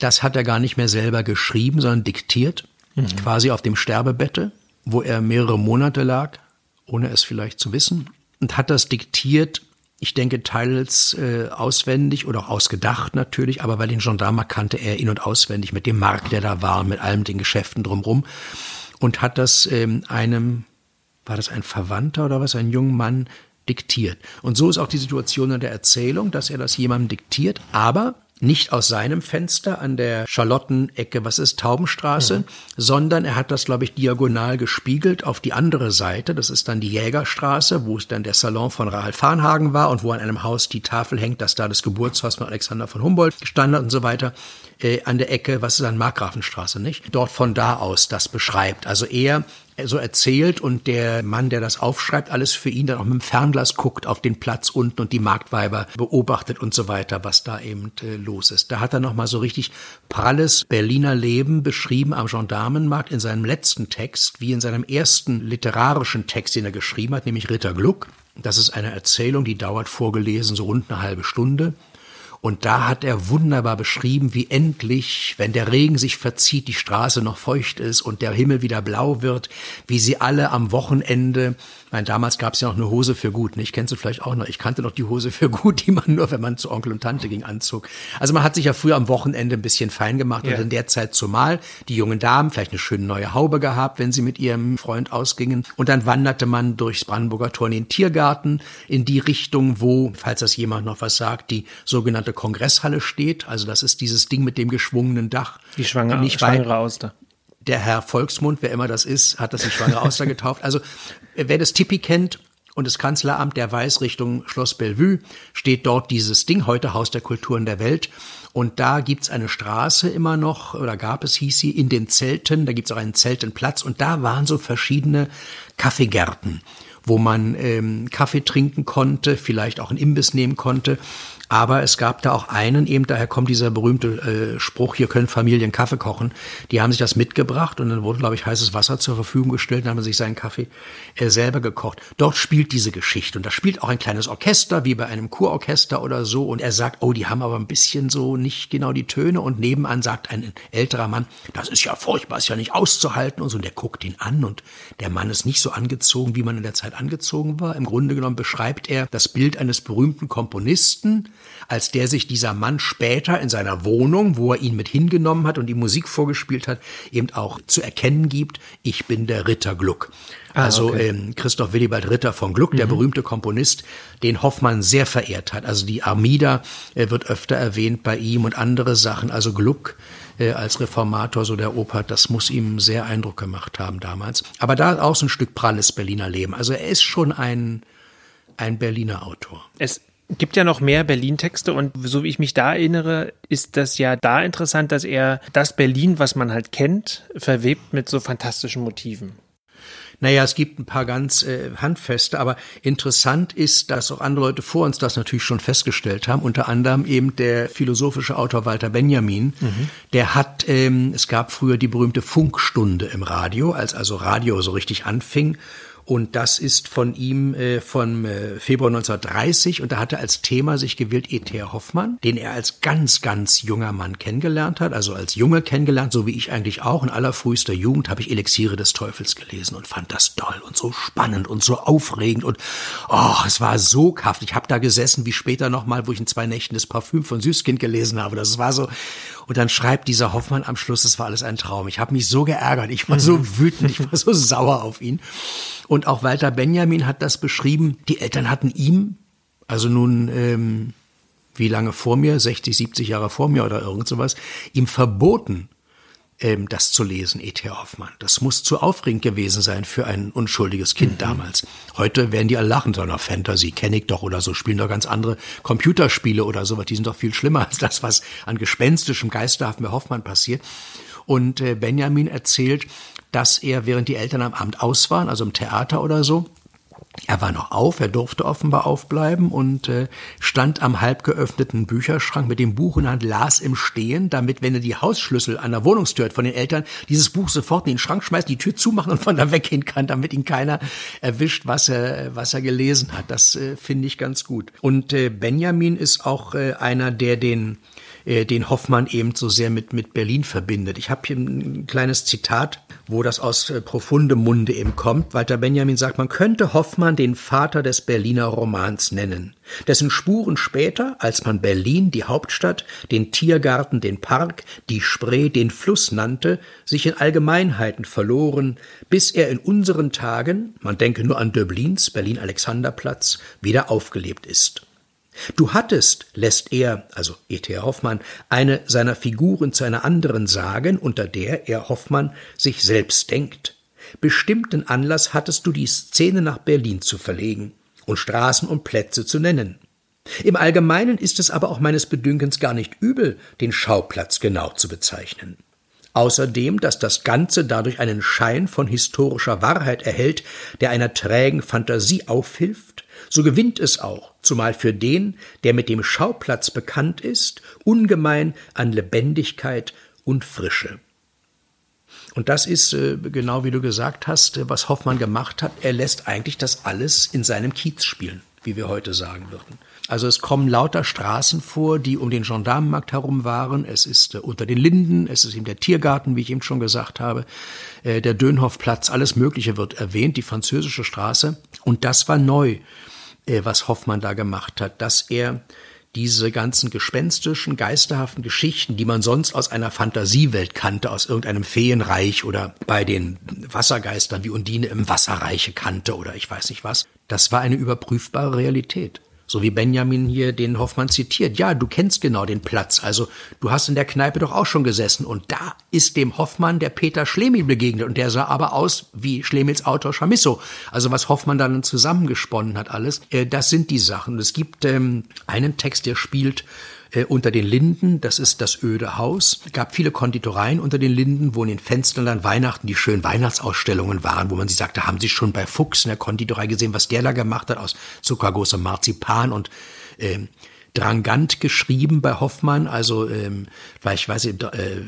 das hat er gar nicht mehr selber geschrieben, sondern diktiert, mhm. quasi auf dem Sterbebette, wo er mehrere Monate lag, ohne es vielleicht zu wissen, und hat das diktiert ich denke, teils äh, auswendig oder auch ausgedacht natürlich, aber weil den Gendarmer kannte er in- und auswendig mit dem Markt, der da war, mit allem den Geschäften drumrum und hat das ähm, einem, war das ein Verwandter oder was, ein junger Mann diktiert. Und so ist auch die Situation in der Erzählung, dass er das jemandem diktiert, aber nicht aus seinem Fenster an der Charlottenecke, was ist Taubenstraße, mhm. sondern er hat das, glaube ich, diagonal gespiegelt auf die andere Seite. Das ist dann die Jägerstraße, wo es dann der Salon von Rahel Farnhagen war und wo an einem Haus die Tafel hängt, dass da das Geburtshaus von Alexander von Humboldt gestanden hat und so weiter. Äh, an der Ecke, was ist dann Markgrafenstraße, nicht? Dort von da aus das beschreibt. Also er so erzählt und der Mann, der das aufschreibt, alles für ihn dann auch mit dem Fernglas guckt auf den Platz unten und die Marktweiber beobachtet und so weiter, was da eben äh, los ist. Da hat er nochmal so richtig pralles Berliner Leben beschrieben am Gendarmenmarkt in seinem letzten Text, wie in seinem ersten literarischen Text, den er geschrieben hat, nämlich Ritter Gluck. Das ist eine Erzählung, die dauert vorgelesen so rund eine halbe Stunde. Und da hat er wunderbar beschrieben, wie endlich, wenn der Regen sich verzieht, die Straße noch feucht ist und der Himmel wieder blau wird, wie sie alle am Wochenende meine, damals gab es ja noch eine Hose für gut, nicht? Kennst du vielleicht auch noch? Ich kannte noch die Hose für gut, die man nur, wenn man zu Onkel und Tante ging, anzog. Also man hat sich ja früher am Wochenende ein bisschen fein gemacht ja. und in der Zeit zumal die jungen Damen vielleicht eine schöne neue Haube gehabt, wenn sie mit ihrem Freund ausgingen. Und dann wanderte man durchs Brandenburger Tor in den Tiergarten in die Richtung, wo, falls das jemand noch was sagt, die sogenannte Kongresshalle steht. Also das ist dieses Ding mit dem geschwungenen Dach. Die schwangere, nicht schwangere Auster der Herr Volksmund, wer immer das ist, hat das die schwangere Auster getauft. Also wer das Tippi kennt und das Kanzleramt, der weiß Richtung Schloss Bellevue, steht dort dieses Ding, heute Haus der Kulturen der Welt. Und da gibt's eine Straße immer noch, oder gab es, hieß sie, in den Zelten, da gibt's auch einen Zeltenplatz und da waren so verschiedene Kaffeegärten wo man ähm, Kaffee trinken konnte, vielleicht auch einen Imbiss nehmen konnte. Aber es gab da auch einen, eben daher kommt dieser berühmte äh, Spruch, hier können Familien Kaffee kochen. Die haben sich das mitgebracht und dann wurde, glaube ich, heißes Wasser zur Verfügung gestellt, dann haben sich seinen Kaffee äh, selber gekocht. Dort spielt diese Geschichte und da spielt auch ein kleines Orchester, wie bei einem Kurorchester oder so. Und er sagt, oh, die haben aber ein bisschen so nicht genau die Töne. Und nebenan sagt ein älterer Mann, das ist ja furchtbar, ist ja nicht auszuhalten und so. Und der guckt ihn an und der Mann ist nicht so angezogen, wie man in der Zeit angezogen war. Im Grunde genommen beschreibt er das Bild eines berühmten Komponisten, als der sich dieser Mann später in seiner Wohnung, wo er ihn mit hingenommen hat und die Musik vorgespielt hat, eben auch zu erkennen gibt, ich bin der Ritter Gluck. Ah, also okay. ähm, Christoph Willibald Ritter von Gluck, mhm. der berühmte Komponist, den Hoffmann sehr verehrt hat. Also die Armida äh, wird öfter erwähnt bei ihm und andere Sachen. Also Gluck äh, als Reformator so der Oper, das muss ihm sehr Eindruck gemacht haben damals. Aber da auch so ein Stück pralles Berliner Leben. Also er ist schon ein ein Berliner Autor. Es gibt ja noch mehr Berlin-Texte und so wie ich mich da erinnere, ist das ja da interessant, dass er das Berlin, was man halt kennt, verwebt mit so fantastischen Motiven. Naja, es gibt ein paar ganz äh, handfeste, aber interessant ist, dass auch andere Leute vor uns das natürlich schon festgestellt haben, unter anderem eben der philosophische Autor Walter Benjamin, mhm. der hat, ähm, es gab früher die berühmte Funkstunde im Radio, als also Radio so richtig anfing und das ist von ihm äh, vom äh, Februar 1930 und da hat er als Thema sich gewählt E.T.R. Hoffmann, den er als ganz, ganz junger Mann kennengelernt hat, also als Junge kennengelernt, so wie ich eigentlich auch. In allerfrühester Jugend habe ich Elixiere des Teufels gelesen und fand das toll und so spannend und so aufregend und oh, es war so kaft. Ich habe da gesessen, wie später nochmal, wo ich in zwei Nächten das Parfüm von Süßkind gelesen habe. Das war so. Und dann schreibt dieser Hoffmann am Schluss, es war alles ein Traum. Ich habe mich so geärgert, ich war so <laughs> wütend, ich war so sauer auf ihn. Und auch Walter Benjamin hat das beschrieben. Die Eltern hatten ihm also nun ähm, wie lange vor mir, 60, 70 Jahre vor mir oder irgend sowas, ihm verboten, ähm, das zu lesen, E.T. Hoffmann. Das muss zu aufregend gewesen sein für ein unschuldiges Kind mhm. damals. Heute werden die alle lachen, so einer Fantasy, kenne ich doch oder so, spielen doch ganz andere Computerspiele oder sowas. Die sind doch viel schlimmer als das, was an gespenstischem, geisterhaftem bei Hoffmann passiert. Und äh, Benjamin erzählt, dass er, während die Eltern am Abend aus waren, also im Theater oder so, er war noch auf, er durfte offenbar aufbleiben und äh, stand am halb geöffneten Bücherschrank mit dem Buch in der Hand, las im Stehen, damit, wenn er die Hausschlüssel an der Wohnungstür hat von den Eltern, dieses Buch sofort in den Schrank schmeißt, die Tür zumachen und von da weggehen kann, damit ihn keiner erwischt, was er, was er gelesen hat. Das äh, finde ich ganz gut. Und äh, Benjamin ist auch äh, einer, der den äh, den Hoffmann eben so sehr mit, mit Berlin verbindet. Ich habe hier ein kleines Zitat, wo das aus äh, profundem Munde eben kommt. Walter Benjamin sagt, man könnte Hoffmann den Vater des Berliner Romans nennen, dessen Spuren später, als man Berlin, die Hauptstadt, den Tiergarten, den Park, die Spree, den Fluss nannte, sich in Allgemeinheiten verloren, bis er in unseren Tagen, man denke nur an Döblins Berlin-Alexanderplatz, wieder aufgelebt ist. Du hattest, lässt er, also E.T. Hoffmann, eine seiner Figuren zu einer anderen sagen, unter der er Hoffmann sich selbst denkt. Bestimmten Anlass hattest du die Szene nach Berlin zu verlegen und Straßen und Plätze zu nennen. Im Allgemeinen ist es aber auch meines Bedünkens gar nicht übel, den Schauplatz genau zu bezeichnen. Außerdem, dass das Ganze dadurch einen Schein von historischer Wahrheit erhält, der einer trägen Fantasie aufhilft, so gewinnt es auch, zumal für den, der mit dem Schauplatz bekannt ist, ungemein an Lebendigkeit und Frische. Und das ist, äh, genau wie du gesagt hast, äh, was Hoffmann gemacht hat. Er lässt eigentlich das alles in seinem Kiez spielen, wie wir heute sagen würden. Also es kommen lauter Straßen vor, die um den Gendarmenmarkt herum waren. Es ist äh, unter den Linden, es ist eben der Tiergarten, wie ich eben schon gesagt habe, der Dönhoffplatz, alles Mögliche wird erwähnt, die französische Straße. Und das war neu, was Hoffmann da gemacht hat, dass er diese ganzen gespenstischen, geisterhaften Geschichten, die man sonst aus einer Fantasiewelt kannte, aus irgendeinem Feenreich oder bei den Wassergeistern wie Undine im Wasserreiche kannte oder ich weiß nicht was, das war eine überprüfbare Realität. So wie Benjamin hier den Hoffmann zitiert. Ja, du kennst genau den Platz. Also du hast in der Kneipe doch auch schon gesessen. Und da ist dem Hoffmann der Peter Schlemil begegnet. Und der sah aber aus wie Schlemils Autor Chamisso. Also was Hoffmann dann zusammengesponnen hat alles. Äh, das sind die Sachen. Es gibt ähm, einen Text, der spielt äh, unter den Linden, das ist das öde Haus. Gab viele Konditoreien unter den Linden, wo in den Fenstern dann Weihnachten die schönen Weihnachtsausstellungen waren, wo man sich sagte, haben Sie schon bei Fuchs in der Konditorei gesehen, was der da gemacht hat aus zuckergroßem Marzipan und ähm, Drangant geschrieben bei Hoffmann, also ähm, vielleicht weiß ich, äh,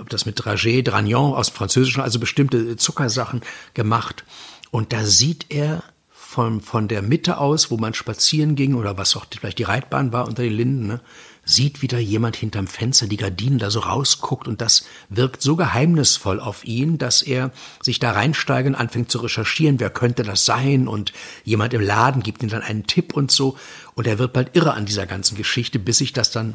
ob das mit Dragé, Dragnon aus Französischen, also bestimmte Zuckersachen gemacht. Und da sieht er von, von der Mitte aus, wo man spazieren ging oder was auch vielleicht die Reitbahn war unter den Linden, ne, sieht wieder jemand hinterm Fenster die Gardinen da so rausguckt und das wirkt so geheimnisvoll auf ihn, dass er sich da reinsteigt und anfängt zu recherchieren, wer könnte das sein? Und jemand im Laden gibt ihm dann einen Tipp und so. Und er wird bald irre an dieser ganzen Geschichte, bis sich das dann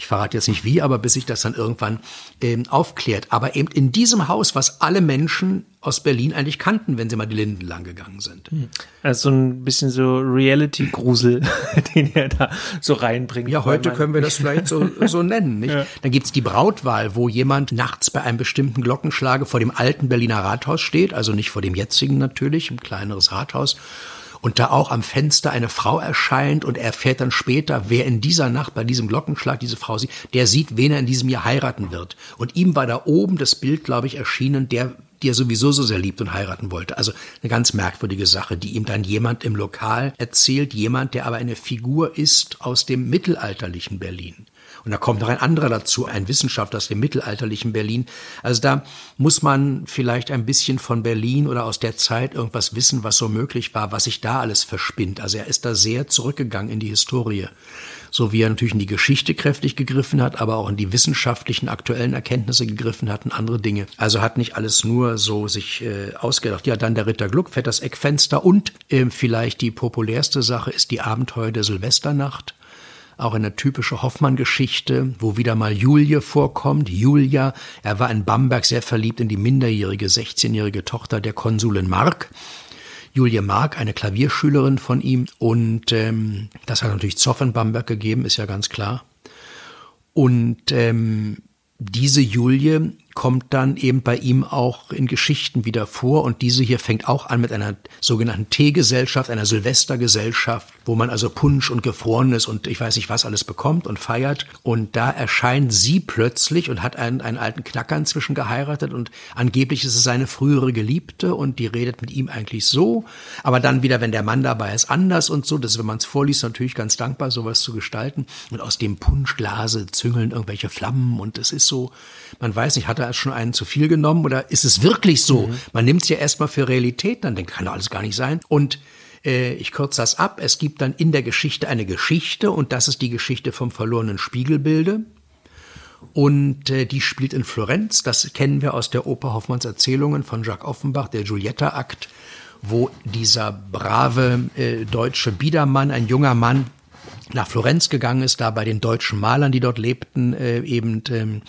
ich verrate jetzt nicht wie, aber bis sich das dann irgendwann ähm, aufklärt. Aber eben in diesem Haus, was alle Menschen aus Berlin eigentlich kannten, wenn sie mal die Linden lang gegangen sind. Hm. Also so ein bisschen so Reality-Grusel, <laughs> den er da so reinbringt. Ja, heute können wir das vielleicht so, <laughs> so nennen. Nicht? Ja. Dann gibt's die Brautwahl, wo jemand nachts bei einem bestimmten Glockenschlage vor dem alten Berliner Rathaus steht, also nicht vor dem jetzigen natürlich, ein kleineres Rathaus und da auch am Fenster eine Frau erscheint und er erfährt dann später, wer in dieser Nacht bei diesem Glockenschlag diese Frau sieht, der sieht, wen er in diesem Jahr heiraten wird. Und ihm war da oben das Bild, glaube ich, erschienen, der die er sowieso so sehr liebt und heiraten wollte. Also eine ganz merkwürdige Sache, die ihm dann jemand im Lokal erzählt, jemand, der aber eine Figur ist aus dem mittelalterlichen Berlin. Und da kommt noch ein anderer dazu, ein Wissenschaftler aus dem mittelalterlichen Berlin. Also da muss man vielleicht ein bisschen von Berlin oder aus der Zeit irgendwas wissen, was so möglich war, was sich da alles verspinnt. Also er ist da sehr zurückgegangen in die Historie. So wie er natürlich in die Geschichte kräftig gegriffen hat, aber auch in die wissenschaftlichen aktuellen Erkenntnisse gegriffen hat und andere Dinge. Also hat nicht alles nur so sich äh, ausgedacht. Ja, dann der Ritter Gluck fährt das Eckfenster und äh, vielleicht die populärste Sache ist die Abenteuer der Silvesternacht auch eine typische Hoffmann-Geschichte, wo wieder mal Julie vorkommt. Julia, er war in Bamberg sehr verliebt in die minderjährige 16-jährige Tochter der Konsulin Mark. Julie Mark, eine Klavierschülerin von ihm. Und ähm, das hat natürlich Zoff in Bamberg gegeben, ist ja ganz klar. Und ähm, diese Julie kommt dann eben bei ihm auch in Geschichten wieder vor. Und diese hier fängt auch an mit einer sogenannten Teegesellschaft, einer Silvestergesellschaft, wo man also Punsch und Gefrorenes und ich weiß nicht was alles bekommt und feiert. Und da erscheint sie plötzlich und hat einen, einen alten Knacker inzwischen geheiratet. Und angeblich ist es seine frühere Geliebte und die redet mit ihm eigentlich so, aber dann wieder, wenn der Mann dabei ist, anders und so, das ist, wenn man es vorliest, natürlich ganz dankbar, sowas zu gestalten. Und aus dem Punschglase züngeln irgendwelche Flammen und es ist so, man weiß nicht, hat er schon einen zu viel genommen oder ist es wirklich so? Mhm. Man nimmt es ja erstmal für Realität, dann denkt, kann doch alles gar nicht sein. Und äh, ich kürze das ab. Es gibt dann in der Geschichte eine Geschichte und das ist die Geschichte vom verlorenen Spiegelbilde. Und äh, die spielt in Florenz. Das kennen wir aus der Oper Hoffmanns Erzählungen von Jacques Offenbach, der Giulietta-Akt, wo dieser brave äh, deutsche Biedermann, ein junger Mann, nach Florenz gegangen ist, da bei den deutschen Malern, die dort lebten, äh, eben ähm, äh,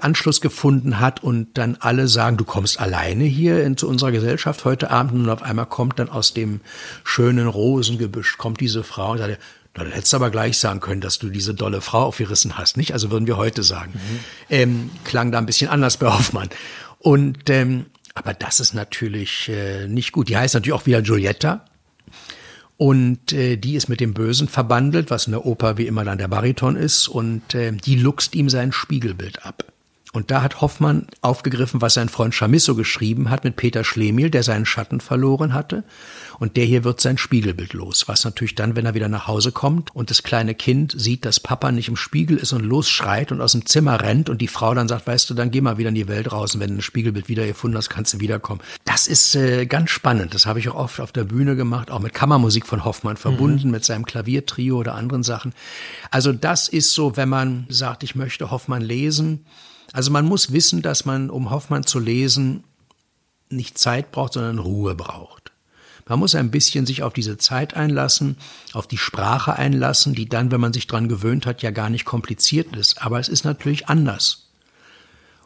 Anschluss gefunden hat und dann alle sagen, du kommst alleine hier in, zu unserer Gesellschaft heute Abend und auf einmal kommt dann aus dem schönen Rosengebüsch, kommt diese Frau und sagt, na, dann hättest du aber gleich sagen können, dass du diese dolle Frau aufgerissen hast, nicht? Also würden wir heute sagen. Mhm. Ähm, klang da ein bisschen anders bei Hoffmann. Und ähm, aber das ist natürlich äh, nicht gut. Die heißt natürlich auch wieder Giulietta. Und äh, die ist mit dem Bösen verbandelt, was in der Oper wie immer dann der Bariton ist. Und äh, die luchst ihm sein Spiegelbild ab. Und da hat Hoffmann aufgegriffen, was sein Freund Chamisso geschrieben hat mit Peter Schlemiel, der seinen Schatten verloren hatte. Und der hier wird sein Spiegelbild los, was natürlich dann, wenn er wieder nach Hause kommt und das kleine Kind sieht, dass Papa nicht im Spiegel ist und losschreit und aus dem Zimmer rennt und die Frau dann sagt, weißt du, dann geh mal wieder in die Welt raus und wenn du ein Spiegelbild wieder gefunden hast, kannst du wiederkommen. Das ist äh, ganz spannend. Das habe ich auch oft auf der Bühne gemacht, auch mit Kammermusik von Hoffmann verbunden, mhm. mit seinem Klaviertrio oder anderen Sachen. Also das ist so, wenn man sagt, ich möchte Hoffmann lesen. Also man muss wissen, dass man, um Hoffmann zu lesen, nicht Zeit braucht, sondern Ruhe braucht. Man muss ein bisschen sich auf diese Zeit einlassen, auf die Sprache einlassen, die dann, wenn man sich dran gewöhnt hat, ja gar nicht kompliziert ist. Aber es ist natürlich anders.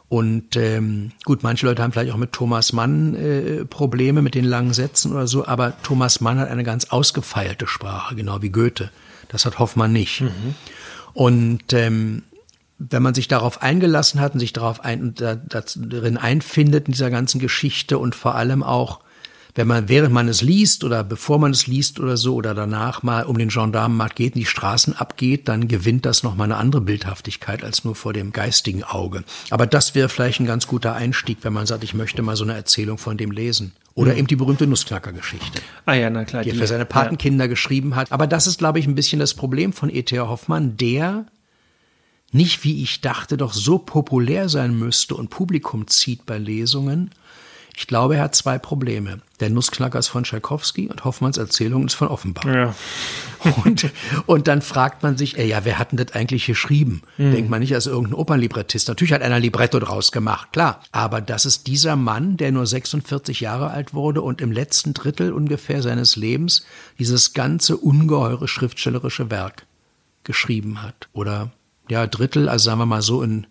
Und ähm, gut, manche Leute haben vielleicht auch mit Thomas Mann äh, Probleme mit den langen Sätzen oder so, aber Thomas Mann hat eine ganz ausgefeilte Sprache, genau wie Goethe. Das hat Hoffmann nicht. Mhm. Und ähm, wenn man sich darauf eingelassen hat und sich darauf ein, da, darin einfindet in dieser ganzen Geschichte und vor allem auch wenn man, während man es liest oder bevor man es liest oder so oder danach mal um den Gendarmenmarkt geht und die Straßen abgeht, dann gewinnt das nochmal eine andere Bildhaftigkeit als nur vor dem geistigen Auge. Aber das wäre vielleicht ein ganz guter Einstieg, wenn man sagt, ich möchte mal so eine Erzählung von dem lesen. Oder mhm. eben die berühmte Nussknacker-Geschichte. Ah ja, na klar. Die er für seine Patenkinder ja. geschrieben hat. Aber das ist, glaube ich, ein bisschen das Problem von E.T.A. Hoffmann, der nicht, wie ich dachte, doch so populär sein müsste und Publikum zieht bei Lesungen, ich glaube, er hat zwei Probleme. Der Nussknacker ist von Tschaikowski und Hoffmanns Erzählung ist von Offenbach. Ja. <laughs> Und, und dann fragt man sich, ey, ja, wer hat denn das eigentlich geschrieben? Mhm. Denkt man nicht als irgendein Opernlibrettist. Natürlich hat einer Libretto draus gemacht, klar. Aber das ist dieser Mann, der nur 46 Jahre alt wurde und im letzten Drittel ungefähr seines Lebens dieses ganze ungeheure schriftstellerische Werk geschrieben hat. Oder ja, Drittel, also sagen wir mal so in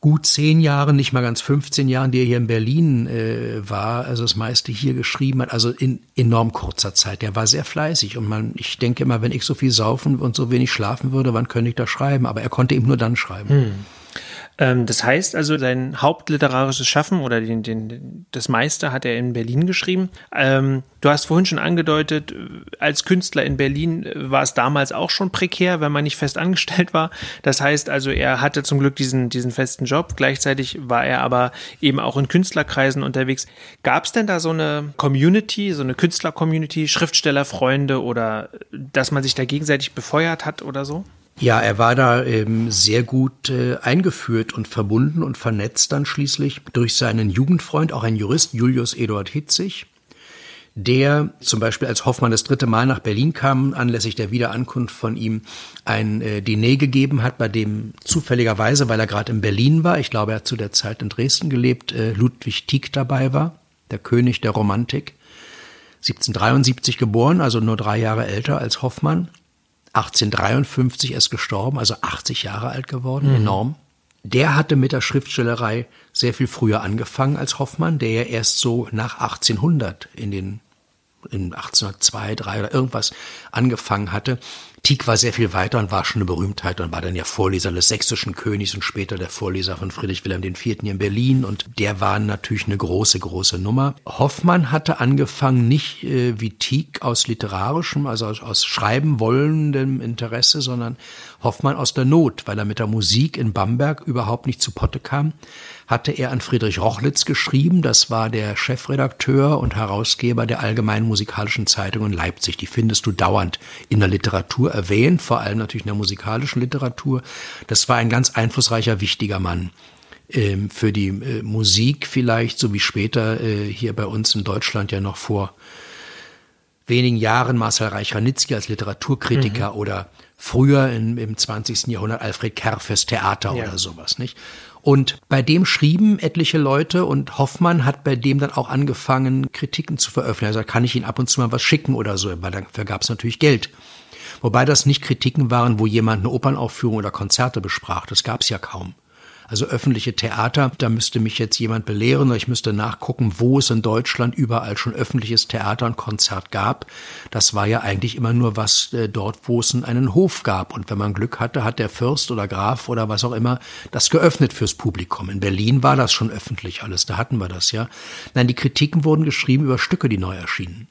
gut zehn Jahren, nicht mal ganz 15 Jahren, die er hier in Berlin äh, war, also das meiste hier geschrieben hat, also in enorm kurzer Zeit. Der war sehr fleißig und man, ich denke immer, wenn ich so viel saufen und so wenig schlafen würde, wann könnte ich da schreiben? Aber er konnte eben nur dann schreiben. Hm. Ähm, das heißt also, sein hauptliterarisches Schaffen oder den, den, das meiste hat er in Berlin geschrieben. Ähm, du hast vorhin schon angedeutet, als Künstler in Berlin war es damals auch schon prekär, wenn man nicht fest angestellt war. Das heißt also, er hatte zum Glück diesen, diesen festen Job. Gleichzeitig war er aber eben auch in Künstlerkreisen unterwegs. Gab es denn da so eine Community, so eine Künstler-Community, Schriftstellerfreunde oder dass man sich da gegenseitig befeuert hat oder so? Ja, er war da ähm, sehr gut äh, eingeführt und verbunden und vernetzt dann schließlich durch seinen Jugendfreund, auch ein Jurist, Julius Eduard Hitzig, der zum Beispiel als Hoffmann das dritte Mal nach Berlin kam, anlässlich der Wiederankunft von ihm ein äh, Diner gegeben hat, bei dem zufälligerweise, weil er gerade in Berlin war, ich glaube, er hat zu der Zeit in Dresden gelebt, äh, Ludwig Tieck dabei war, der König der Romantik. 1773 geboren, also nur drei Jahre älter als Hoffmann. 1853 erst gestorben, also 80 Jahre alt geworden, mhm. enorm. Der hatte mit der Schriftstellerei sehr viel früher angefangen als Hoffmann, der ja erst so nach 1800 in den in 1802, 3 oder irgendwas angefangen hatte. Tieck war sehr viel weiter und war schon eine Berühmtheit und war dann ja Vorleser des sächsischen Königs und später der Vorleser von Friedrich Wilhelm IV. in Berlin und der war natürlich eine große, große Nummer. Hoffmann hatte angefangen nicht äh, wie Tieck aus literarischem, also aus, aus schreiben wollendem Interesse, sondern Hoffmann aus der Not, weil er mit der Musik in Bamberg überhaupt nicht zu Potte kam hatte er an Friedrich Rochlitz geschrieben. Das war der Chefredakteur und Herausgeber der Allgemeinen Musikalischen Zeitung in Leipzig. Die findest du dauernd in der Literatur erwähnt, vor allem natürlich in der musikalischen Literatur. Das war ein ganz einflussreicher, wichtiger Mann ähm, für die äh, Musik vielleicht, so wie später äh, hier bei uns in Deutschland ja noch vor wenigen Jahren Marcel Reich-Ranitzky als Literaturkritiker mhm. oder früher in, im 20. Jahrhundert Alfred Kerr fürs Theater ja. oder sowas, nicht? Und bei dem schrieben etliche Leute und Hoffmann hat bei dem dann auch angefangen, Kritiken zu veröffentlichen. Also kann ich ihn ab und zu mal was schicken oder so, weil dafür gab es natürlich Geld. Wobei das nicht Kritiken waren, wo jemand eine Opernaufführung oder Konzerte besprach. Das gab es ja kaum. Also öffentliche Theater, da müsste mich jetzt jemand belehren oder ich müsste nachgucken, wo es in Deutschland überall schon öffentliches Theater und Konzert gab. Das war ja eigentlich immer nur was äh, dort, wo es einen Hof gab. Und wenn man Glück hatte, hat der Fürst oder Graf oder was auch immer das geöffnet fürs Publikum. In Berlin war das schon öffentlich alles, da hatten wir das ja. Nein, die Kritiken wurden geschrieben über Stücke, die neu erschienen.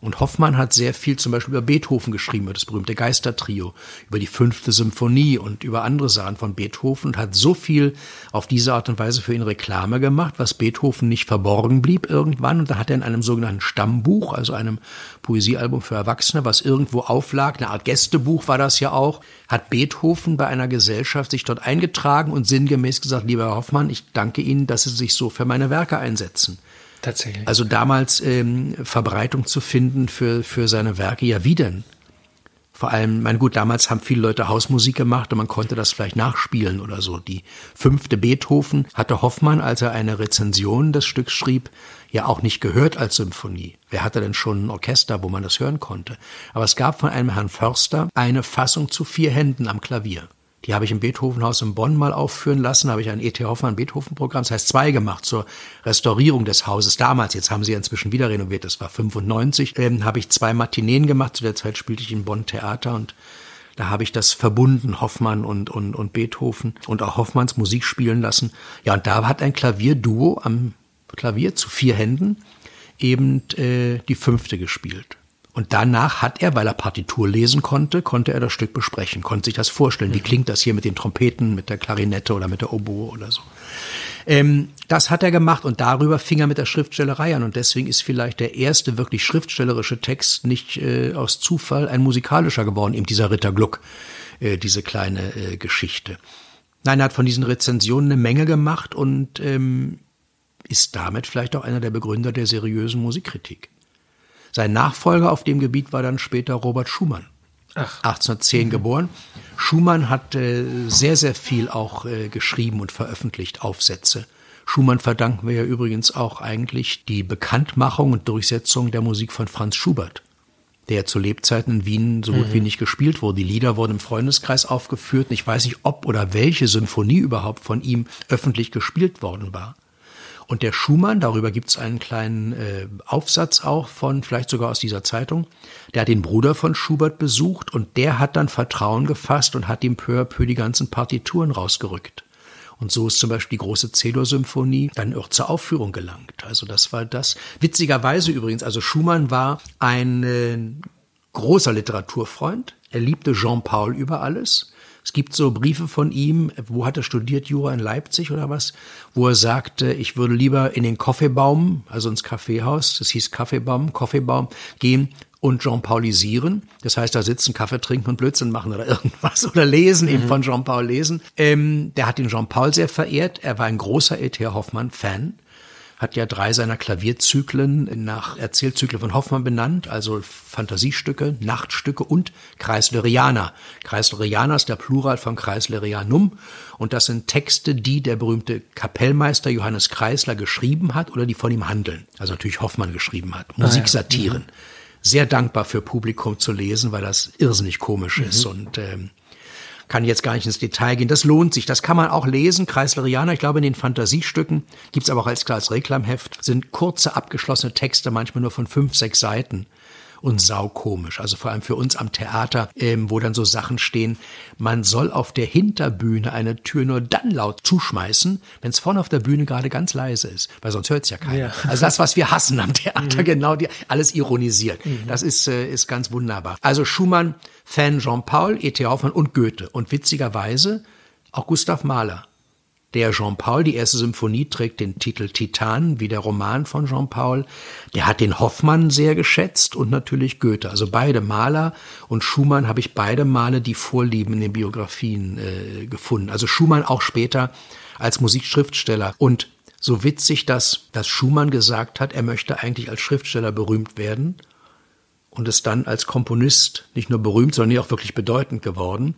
Und Hoffmann hat sehr viel zum Beispiel über Beethoven geschrieben, über das berühmte Geistertrio, über die fünfte Symphonie und über andere Sachen von Beethoven und hat so viel auf diese Art und Weise für ihn Reklame gemacht, was Beethoven nicht verborgen blieb irgendwann. Und da hat er in einem sogenannten Stammbuch, also einem Poesiealbum für Erwachsene, was irgendwo auflag, eine Art Gästebuch war das ja auch, hat Beethoven bei einer Gesellschaft sich dort eingetragen und sinngemäß gesagt, lieber Herr Hoffmann, ich danke Ihnen, dass Sie sich so für meine Werke einsetzen. Tatsächlich. Also damals ähm, Verbreitung zu finden für, für seine Werke, ja wie denn? Vor allem, mein gut, damals haben viele Leute Hausmusik gemacht und man konnte das vielleicht nachspielen oder so. Die fünfte Beethoven hatte Hoffmann, als er eine Rezension des Stücks schrieb, ja auch nicht gehört als Symphonie. Wer hatte denn schon ein Orchester, wo man das hören konnte? Aber es gab von einem Herrn Förster eine Fassung zu vier Händen am Klavier. Die habe ich im Beethovenhaus in Bonn mal aufführen lassen, habe ich ein E.T. Hoffmann Beethoven-Programm, das heißt zwei gemacht zur Restaurierung des Hauses damals. Jetzt haben sie ja inzwischen wieder renoviert, das war 95. Ähm, habe ich zwei Matineen gemacht, zu der Zeit spielte ich in Bonn Theater und da habe ich das verbunden, Hoffmann und, und, und Beethoven und auch Hoffmanns Musik spielen lassen. Ja, und da hat ein Klavierduo am Klavier zu vier Händen eben äh, die fünfte gespielt. Und danach hat er, weil er Partitur lesen konnte, konnte er das Stück besprechen, konnte sich das vorstellen. Wie klingt das hier mit den Trompeten, mit der Klarinette oder mit der Oboe oder so. Ähm, das hat er gemacht und darüber fing er mit der Schriftstellerei an. Und deswegen ist vielleicht der erste wirklich schriftstellerische Text nicht äh, aus Zufall ein musikalischer geworden, eben dieser Ritter Gluck, äh, diese kleine äh, Geschichte. Nein, er hat von diesen Rezensionen eine Menge gemacht und ähm, ist damit vielleicht auch einer der Begründer der seriösen Musikkritik. Sein Nachfolger auf dem Gebiet war dann später Robert Schumann. Ach. 1810 mhm. geboren. Schumann hat äh, sehr, sehr viel auch äh, geschrieben und veröffentlicht, Aufsätze. Schumann verdanken wir ja übrigens auch eigentlich die Bekanntmachung und Durchsetzung der Musik von Franz Schubert, der zu Lebzeiten in Wien so gut mhm. wie nicht gespielt wurde. Die Lieder wurden im Freundeskreis aufgeführt. Und ich weiß nicht, ob oder welche Symphonie überhaupt von ihm öffentlich gespielt worden war. Und der Schumann, darüber gibt es einen kleinen äh, Aufsatz auch von, vielleicht sogar aus dieser Zeitung, der hat den Bruder von Schubert besucht und der hat dann Vertrauen gefasst und hat ihm peu à peu die ganzen Partituren rausgerückt. Und so ist zum Beispiel die große Cello-Symphonie dann auch zur Aufführung gelangt. Also das war das. Witzigerweise übrigens, also Schumann war ein äh, großer Literaturfreund. Er liebte Jean-Paul über alles. Es gibt so Briefe von ihm, wo hat er studiert, Jura in Leipzig oder was, wo er sagte, ich würde lieber in den Kaffeebaum, also ins Kaffeehaus, das hieß Kaffeebaum, Kaffeebaum, gehen und Jean-Paulisieren. Das heißt, da sitzen, Kaffee trinken und Blödsinn machen oder <laughs> irgendwas oder lesen, mhm. eben von Jean-Paul lesen. Ähm, der hat den Jean-Paul sehr verehrt. Er war ein großer E.T. Hoffmann-Fan hat ja drei seiner Klavierzyklen nach Erzählzyklen von Hoffmann benannt, also Fantasiestücke, Nachtstücke und Kreisleriana. Kreisleriana ist der Plural von Kreislerianum und das sind Texte, die der berühmte Kapellmeister Johannes Kreisler geschrieben hat oder die von ihm handeln. Also natürlich Hoffmann geschrieben hat. Musiksatiren. Ah, ja. mhm. Sehr dankbar für Publikum zu lesen, weil das irrsinnig komisch mhm. ist und ähm, kann jetzt gar nicht ins Detail gehen. Das lohnt sich. Das kann man auch lesen. Kreislerianer, ich glaube, in den Fantasiestücken gibt's aber auch als, als Reklamheft, sind kurze, abgeschlossene Texte, manchmal nur von fünf, sechs Seiten und saukomisch. Also vor allem für uns am Theater, ähm, wo dann so Sachen stehen, man soll auf der Hinterbühne eine Tür nur dann laut zuschmeißen, wenn es vorne auf der Bühne gerade ganz leise ist, weil sonst hört es ja keiner. Ja. <laughs> Also das, was wir hassen am Theater, mhm. genau, die, alles ironisiert. Mhm. Das ist, äh, ist ganz wunderbar. Also Schumann, Fan Jean-Paul, E.T. Hoffmann und Goethe. Und witzigerweise auch Gustav Mahler. Der Jean-Paul, die erste Symphonie, trägt den Titel Titan, wie der Roman von Jean-Paul. Der hat den Hoffmann sehr geschätzt und natürlich Goethe. Also beide Maler und Schumann habe ich beide Male die Vorlieben in den Biografien äh, gefunden. Also Schumann auch später als Musikschriftsteller. Und so witzig, dass, dass Schumann gesagt hat, er möchte eigentlich als Schriftsteller berühmt werden und ist dann als Komponist nicht nur berühmt, sondern auch wirklich bedeutend geworden.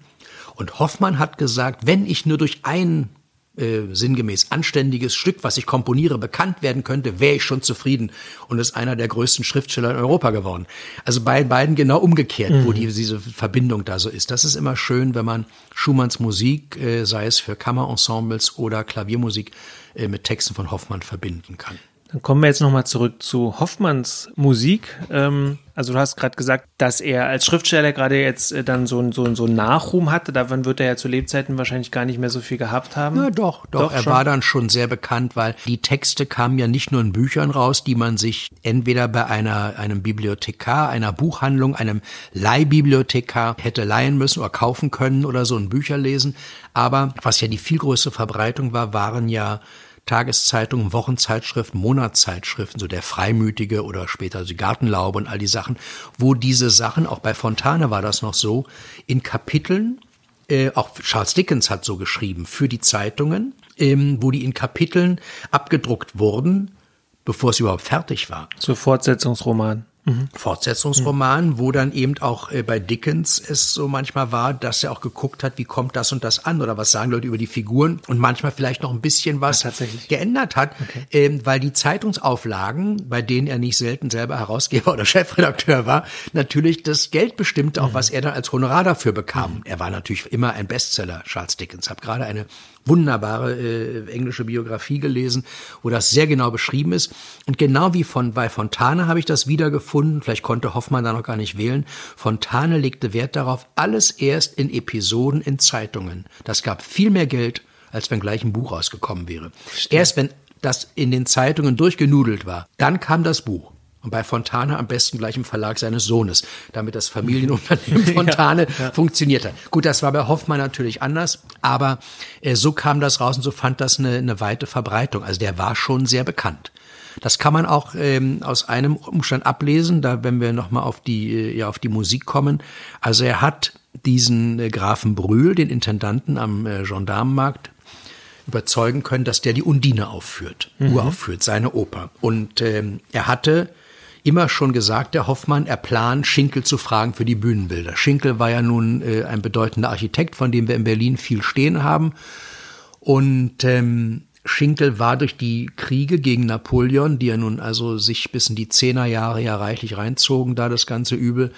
Und Hoffmann hat gesagt, wenn ich nur durch einen äh, sinngemäß anständiges Stück, was ich komponiere, bekannt werden könnte, wäre ich schon zufrieden und ist einer der größten Schriftsteller in Europa geworden. Also bei beiden genau umgekehrt, mhm. wo die, diese Verbindung da so ist. Das ist immer schön, wenn man Schumanns Musik, äh, sei es für Kammerensembles oder Klaviermusik, äh, mit Texten von Hoffmann verbinden kann. Dann kommen wir jetzt nochmal zurück zu Hoffmanns Musik. Ähm, also du hast gerade gesagt, dass er als Schriftsteller gerade jetzt äh, dann so, so, so einen Nachruhm hatte. Davon wird er ja zu Lebzeiten wahrscheinlich gar nicht mehr so viel gehabt haben. Na doch, doch. doch er schon. war dann schon sehr bekannt, weil die Texte kamen ja nicht nur in Büchern raus, die man sich entweder bei einer, einem Bibliothekar, einer Buchhandlung, einem Leihbibliothekar hätte leihen müssen oder kaufen können oder so ein Bücher lesen. Aber was ja die viel größere Verbreitung war, waren ja Tageszeitungen, Wochenzeitschriften, Monatszeitschriften, so der Freimütige oder später die Gartenlaube und all die Sachen, wo diese Sachen, auch bei Fontane war das noch so, in Kapiteln, äh, auch Charles Dickens hat so geschrieben, für die Zeitungen, ähm, wo die in Kapiteln abgedruckt wurden, bevor es überhaupt fertig war. So Fortsetzungsroman mhm. Fortsetzungsroman, mhm. wo dann eben auch äh, bei Dickens es so manchmal war, dass er auch geguckt hat, wie kommt das und das an oder was sagen Leute über die Figuren und manchmal vielleicht noch ein bisschen was ja, geändert hat, okay. ähm, weil die Zeitungsauflagen, bei denen er nicht selten selber Herausgeber <laughs> oder Chefredakteur war, natürlich das Geld bestimmte, auch mhm. was er dann als Honorar dafür bekam. Er war natürlich immer ein Bestseller, Charles Dickens. Hab gerade eine wunderbare äh, englische Biografie gelesen, wo das sehr genau beschrieben ist. Und genau wie von bei Fontane habe ich das wiedergefunden. Vielleicht konnte Hoffmann da noch gar nicht wählen. Fontane legte Wert darauf, alles erst in Episoden in Zeitungen. Das gab viel mehr Geld, als wenn gleich ein Buch rausgekommen wäre. Stimmt. Erst wenn das in den Zeitungen durchgenudelt war, dann kam das Buch. Und bei Fontane am besten gleich im Verlag seines Sohnes, damit das Familienunternehmen <laughs> Fontane ja, ja. funktioniert hat. Gut, das war bei Hoffmann natürlich anders, aber äh, so kam das raus und so fand das eine, eine weite Verbreitung. Also der war schon sehr bekannt. Das kann man auch ähm, aus einem Umstand ablesen, da wenn wir nochmal auf die, äh, ja, auf die Musik kommen. Also er hat diesen äh, Grafen Brühl, den Intendanten am äh, Gendarmenmarkt, überzeugen können, dass der die Undine aufführt, mhm. uraufführt, seine Oper. Und ähm, er hatte immer schon gesagt, der Hoffmann, er plant, Schinkel zu fragen für die Bühnenbilder. Schinkel war ja nun äh, ein bedeutender Architekt, von dem wir in Berlin viel stehen haben. Und ähm, Schinkel war durch die Kriege gegen Napoleon, die ja nun also sich bis in die Zehnerjahre ja reichlich reinzogen, da das ganze Übel,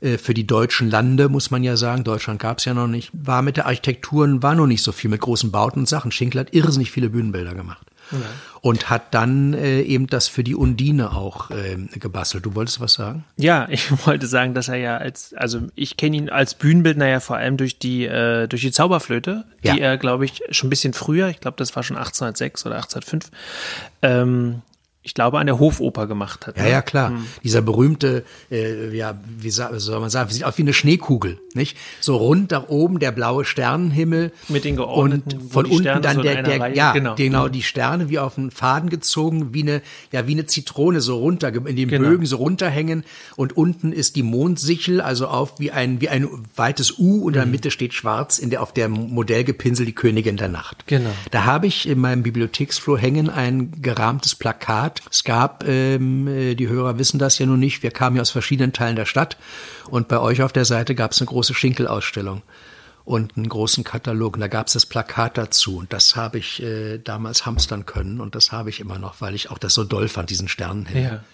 äh, für die deutschen Lande, muss man ja sagen, Deutschland gab es ja noch nicht, war mit der Architektur, war noch nicht so viel mit großen Bauten und Sachen. Schinkel hat irrsinnig viele Bühnenbilder gemacht. Ja. Und hat dann äh, eben das für die Undine auch äh, gebastelt. Du wolltest was sagen? Ja, <laughs> ich wollte sagen, dass er ja als, also ich kenne ihn als Bühnenbildner ja vor allem durch die, äh, durch die Zauberflöte, ja. die er, glaube ich, schon ein bisschen früher, ich glaube, das war schon 1806 oder 1805, ähm, ich glaube, an der Hofoper gemacht hat. Ja, ne? ja, klar. Mhm. Dieser berühmte, äh, ja, wie soll man sagen, sieht aus wie eine Schneekugel, nicht? So rund da oben der blaue Sternenhimmel. Mit den geordneten, und von unten dann so der, der Reihe, ja, genau, genau die Sterne wie auf einen Faden gezogen, wie eine, ja, wie eine Zitrone so runter, in den genau. Bögen so runterhängen und unten ist die Mondsichel, also auf wie ein, wie ein weites U und in der mhm. Mitte steht schwarz in der, auf der Modell gepinselt die Königin der Nacht. Genau. Da habe ich in meinem Bibliotheksflur hängen ein gerahmtes Plakat hat. Es gab, ähm, äh, die Hörer wissen das ja nun nicht, wir kamen ja aus verschiedenen Teilen der Stadt und bei euch auf der Seite gab es eine große Schinkelausstellung und einen großen Katalog. Und da gab es das Plakat dazu. Und das habe ich äh, damals hamstern können. Und das habe ich immer noch, weil ich auch das so doll fand, diesen Sternenhimmel. Ja.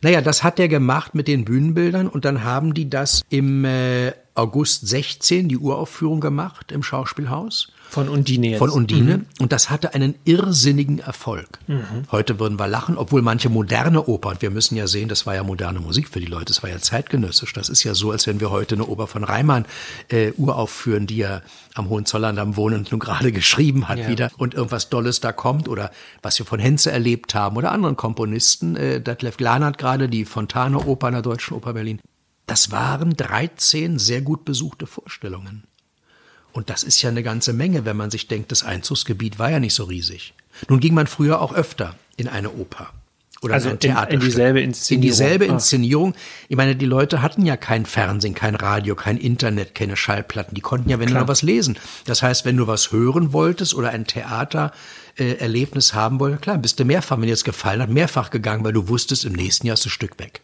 Naja, das hat er gemacht mit den Bühnenbildern. Und dann haben die das im äh, August 16 die Uraufführung gemacht im Schauspielhaus. Von Undine jetzt. Von Undine. Mhm. Und das hatte einen irrsinnigen Erfolg. Mhm. Heute würden wir lachen, obwohl manche moderne Oper, und wir müssen ja sehen, das war ja moderne Musik für die Leute, das war ja zeitgenössisch. Das ist ja so, als wenn wir heute eine Oper von Reimann äh, uraufführen, die ja am Hohenzollern am Wohnen nun gerade <laughs> geschrieben hat ja. wieder und irgendwas Dolles da kommt oder was wir von Henze erlebt haben oder anderen Komponisten. Äh, Detlef Glanert gerade, die Fontane-Oper in der Deutschen Oper Berlin. Das waren 13 sehr gut besuchte Vorstellungen. Und das ist ja eine ganze Menge, wenn man sich denkt, das Einzugsgebiet war ja nicht so riesig. Nun ging man früher auch öfter in eine Oper. Oder also in ein Theater. In, in dieselbe Inszenierung. In dieselbe ah. Inszenierung. Ich meine, die Leute hatten ja kein Fernsehen, kein Radio, kein Internet, keine Schallplatten. Die konnten ja, wenn Klar. nur was lesen. Das heißt, wenn du was hören wolltest oder ein Theatererlebnis äh, haben wolltest, klar, bist du mehrfach, wenn dir das gefallen hat, mehrfach gegangen, weil du wusstest, im nächsten Jahr ist das Stück weg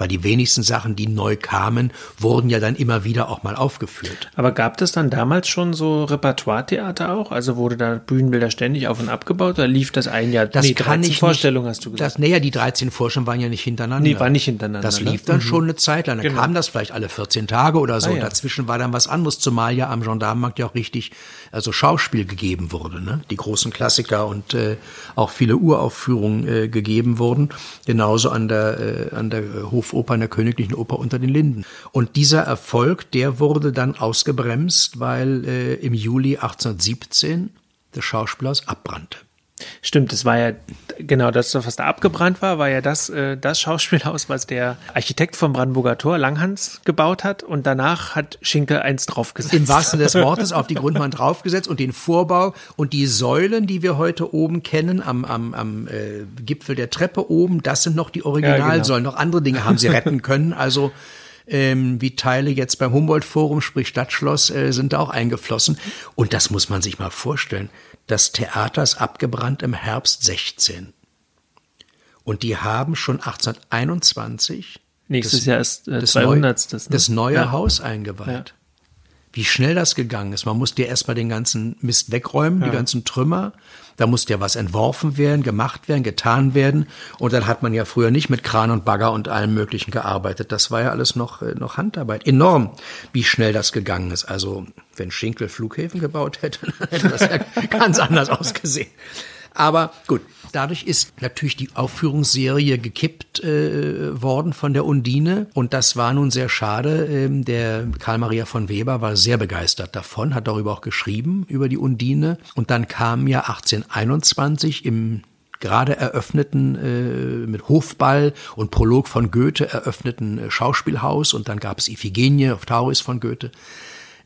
weil die wenigsten Sachen, die neu kamen, wurden ja dann immer wieder auch mal aufgeführt. Aber gab es dann damals schon so Repertoire-Theater auch? Also wurde da Bühnenbilder ständig auf und abgebaut oder lief das ein Jahr? Das nee, kann 13 Vorstellungen hast du gesagt. Das, naja, die 13 Vorstellungen waren ja nicht hintereinander. Nee, war nicht hintereinander. Das lief dann mhm. schon eine Zeit lang. Dann genau. kam das vielleicht alle 14 Tage oder so. Ah, ja. Dazwischen war dann was anderes, zumal ja am Gendarmenmarkt ja auch richtig also Schauspiel gegeben wurde. Ne? Die großen Klassiker und äh, auch viele Uraufführungen äh, gegeben wurden. Genauso an der, äh, an der Hof Hofoper in der Königlichen Oper unter den Linden. Und dieser Erfolg, der wurde dann ausgebremst, weil äh, im Juli 1817 des Schauspielers abbrannte. Stimmt, das war ja genau das, was da abgebrannt war, war ja das, äh, das Schauspielhaus, was der Architekt vom Brandenburger Tor, Langhans, gebaut hat. Und danach hat Schinkel eins draufgesetzt. Im wahrsten des <laughs> Wortes auf die Grundmann draufgesetzt und den Vorbau und die Säulen, die wir heute oben kennen, am, am, am äh, Gipfel der Treppe oben, das sind noch die Originalsäulen. Ja, genau. Noch andere Dinge haben sie retten können. Also ähm, wie Teile jetzt beim Humboldt-Forum, sprich Stadtschloss, äh, sind da auch eingeflossen. Und das muss man sich mal vorstellen das Theater ist abgebrannt im Herbst 16. Und die haben schon 1821 Nächstes das, Jahr ist äh, 200. Neu, ne? das neue ja. Haus eingeweiht. Ja. Wie schnell das gegangen ist. Man musste ja erstmal den ganzen Mist wegräumen, ja. die ganzen Trümmer. Da musste ja was entworfen werden, gemacht werden, getan werden. Und dann hat man ja früher nicht mit Kran und Bagger und allem Möglichen gearbeitet. Das war ja alles noch, äh, noch Handarbeit. Enorm, wie schnell das gegangen ist. Also, wenn Schinkel Flughäfen gebaut hätte, <laughs> dann hätte das ja <laughs> ganz anders ausgesehen. Aber gut, dadurch ist natürlich die Aufführungsserie gekippt äh, worden von der Undine. Und das war nun sehr schade. Ähm, der Karl Maria von Weber war sehr begeistert davon, hat darüber auch geschrieben über die Undine. Und dann kam ja 1821 im gerade eröffneten äh, mit Hofball und Prolog von Goethe eröffneten äh, Schauspielhaus. Und dann gab es Iphigenie auf Tauris von Goethe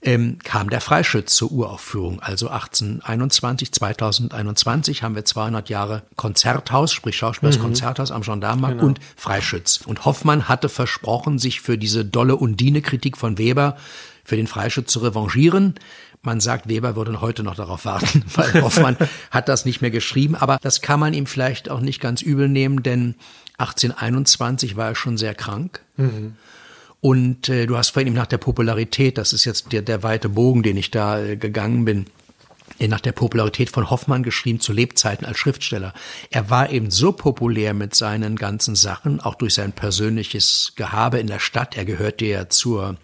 ähm, kam der Freischütz zur Uraufführung. Also 1821, 2021 haben wir 200 Jahre Konzerthaus, sprich Schauspielers mhm. Konzerthaus am Gendarmenmarkt genau. und Freischütz. Und Hoffmann hatte versprochen, sich für diese dolle Undine-Kritik von Weber für den Freischütz zu revanchieren. Man sagt, Weber würde heute noch darauf warten, <laughs> weil Hoffmann hat das nicht mehr geschrieben. Aber das kann man ihm vielleicht auch nicht ganz übel nehmen, denn 1821 war er schon sehr krank. Mhm. Und äh, du hast vorhin nach der Popularität, das ist jetzt der, der weite Bogen, den ich da äh, gegangen bin, äh, nach der Popularität von Hoffmann geschrieben zu Lebzeiten als Schriftsteller. Er war eben so populär mit seinen ganzen Sachen, auch durch sein persönliches Gehabe in der Stadt. Er gehörte ja zur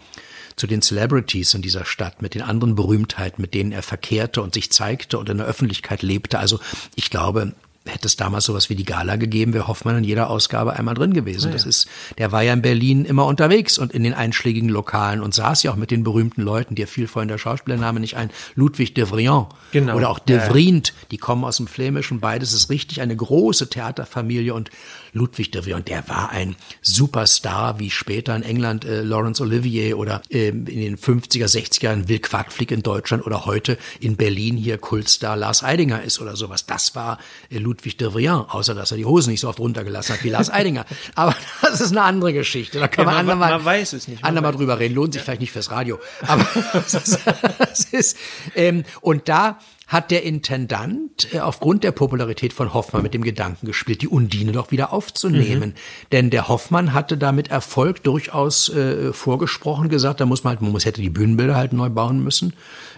zu den Celebrities in dieser Stadt, mit den anderen Berühmtheiten, mit denen er verkehrte und sich zeigte und in der Öffentlichkeit lebte. Also ich glaube, hätte es damals sowas wie die Gala gegeben, wäre Hoffmann in jeder Ausgabe einmal drin gewesen. Ja. Das ist, der war ja in Berlin immer unterwegs und in den einschlägigen Lokalen und saß ja auch mit den berühmten Leuten, dir fiel vorhin der Schauspielername nicht ein, Ludwig de Vriand genau. oder auch de Vriend, die kommen aus dem Flämischen, beides ist richtig, eine große Theaterfamilie und Ludwig de Vriand, der war ein Superstar, wie später in England äh, Laurence Olivier oder äh, in den 50er, 60er Jahren Will Quadflieg in Deutschland oder heute in Berlin hier Kultstar Lars Eidinger ist oder sowas. Das war äh, Ludwig de Vriand, außer dass er die Hosen nicht so oft runtergelassen hat wie Lars Eidinger. <laughs> Aber das ist eine andere Geschichte. Da kann ja, man, man, andermal, man weiß es nicht. Andermal drüber reden. Lohnt sich ja. vielleicht nicht fürs Radio. Aber das <laughs> ist, das ist ähm, und da hat der Intendant äh, aufgrund der Popularität von Hoffmann mit dem Gedanken gespielt, die Undine doch wieder aufzunehmen. Mhm. Denn der Hoffmann hatte damit Erfolg durchaus äh, vorgesprochen, gesagt, da muss man halt, man muss, hätte die Bühnenbilder halt neu bauen müssen,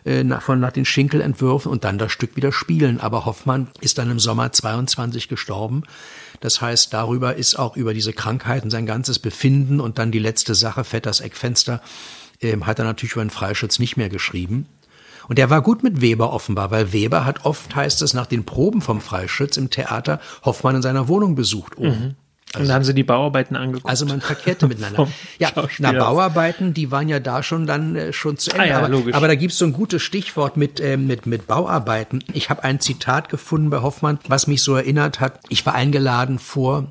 äh, nach, von, nach den Schinkelentwürfen und dann das Stück wieder spielen. Aber Hoffmann ist dann im Sommer 22 gestorben. Das heißt, darüber ist auch über diese Krankheiten sein ganzes Befinden und dann die letzte Sache, Vetters Eckfenster, ähm, hat er natürlich über den Freischütz nicht mehr geschrieben. Und er war gut mit Weber offenbar, weil Weber hat oft, heißt es, nach den Proben vom Freischütz im Theater Hoffmann in seiner Wohnung besucht oben. Mhm. Also, und da haben sie die Bauarbeiten angeguckt. Also man verkehrte <laughs> miteinander. ja, na, Bauarbeiten, die waren ja da schon dann äh, schon zu Ende. Ah, ja, aber, logisch. aber da gibt's so ein gutes Stichwort mit, äh, mit, mit Bauarbeiten. Ich habe ein Zitat gefunden bei Hoffmann, was mich so erinnert hat. Ich war eingeladen vor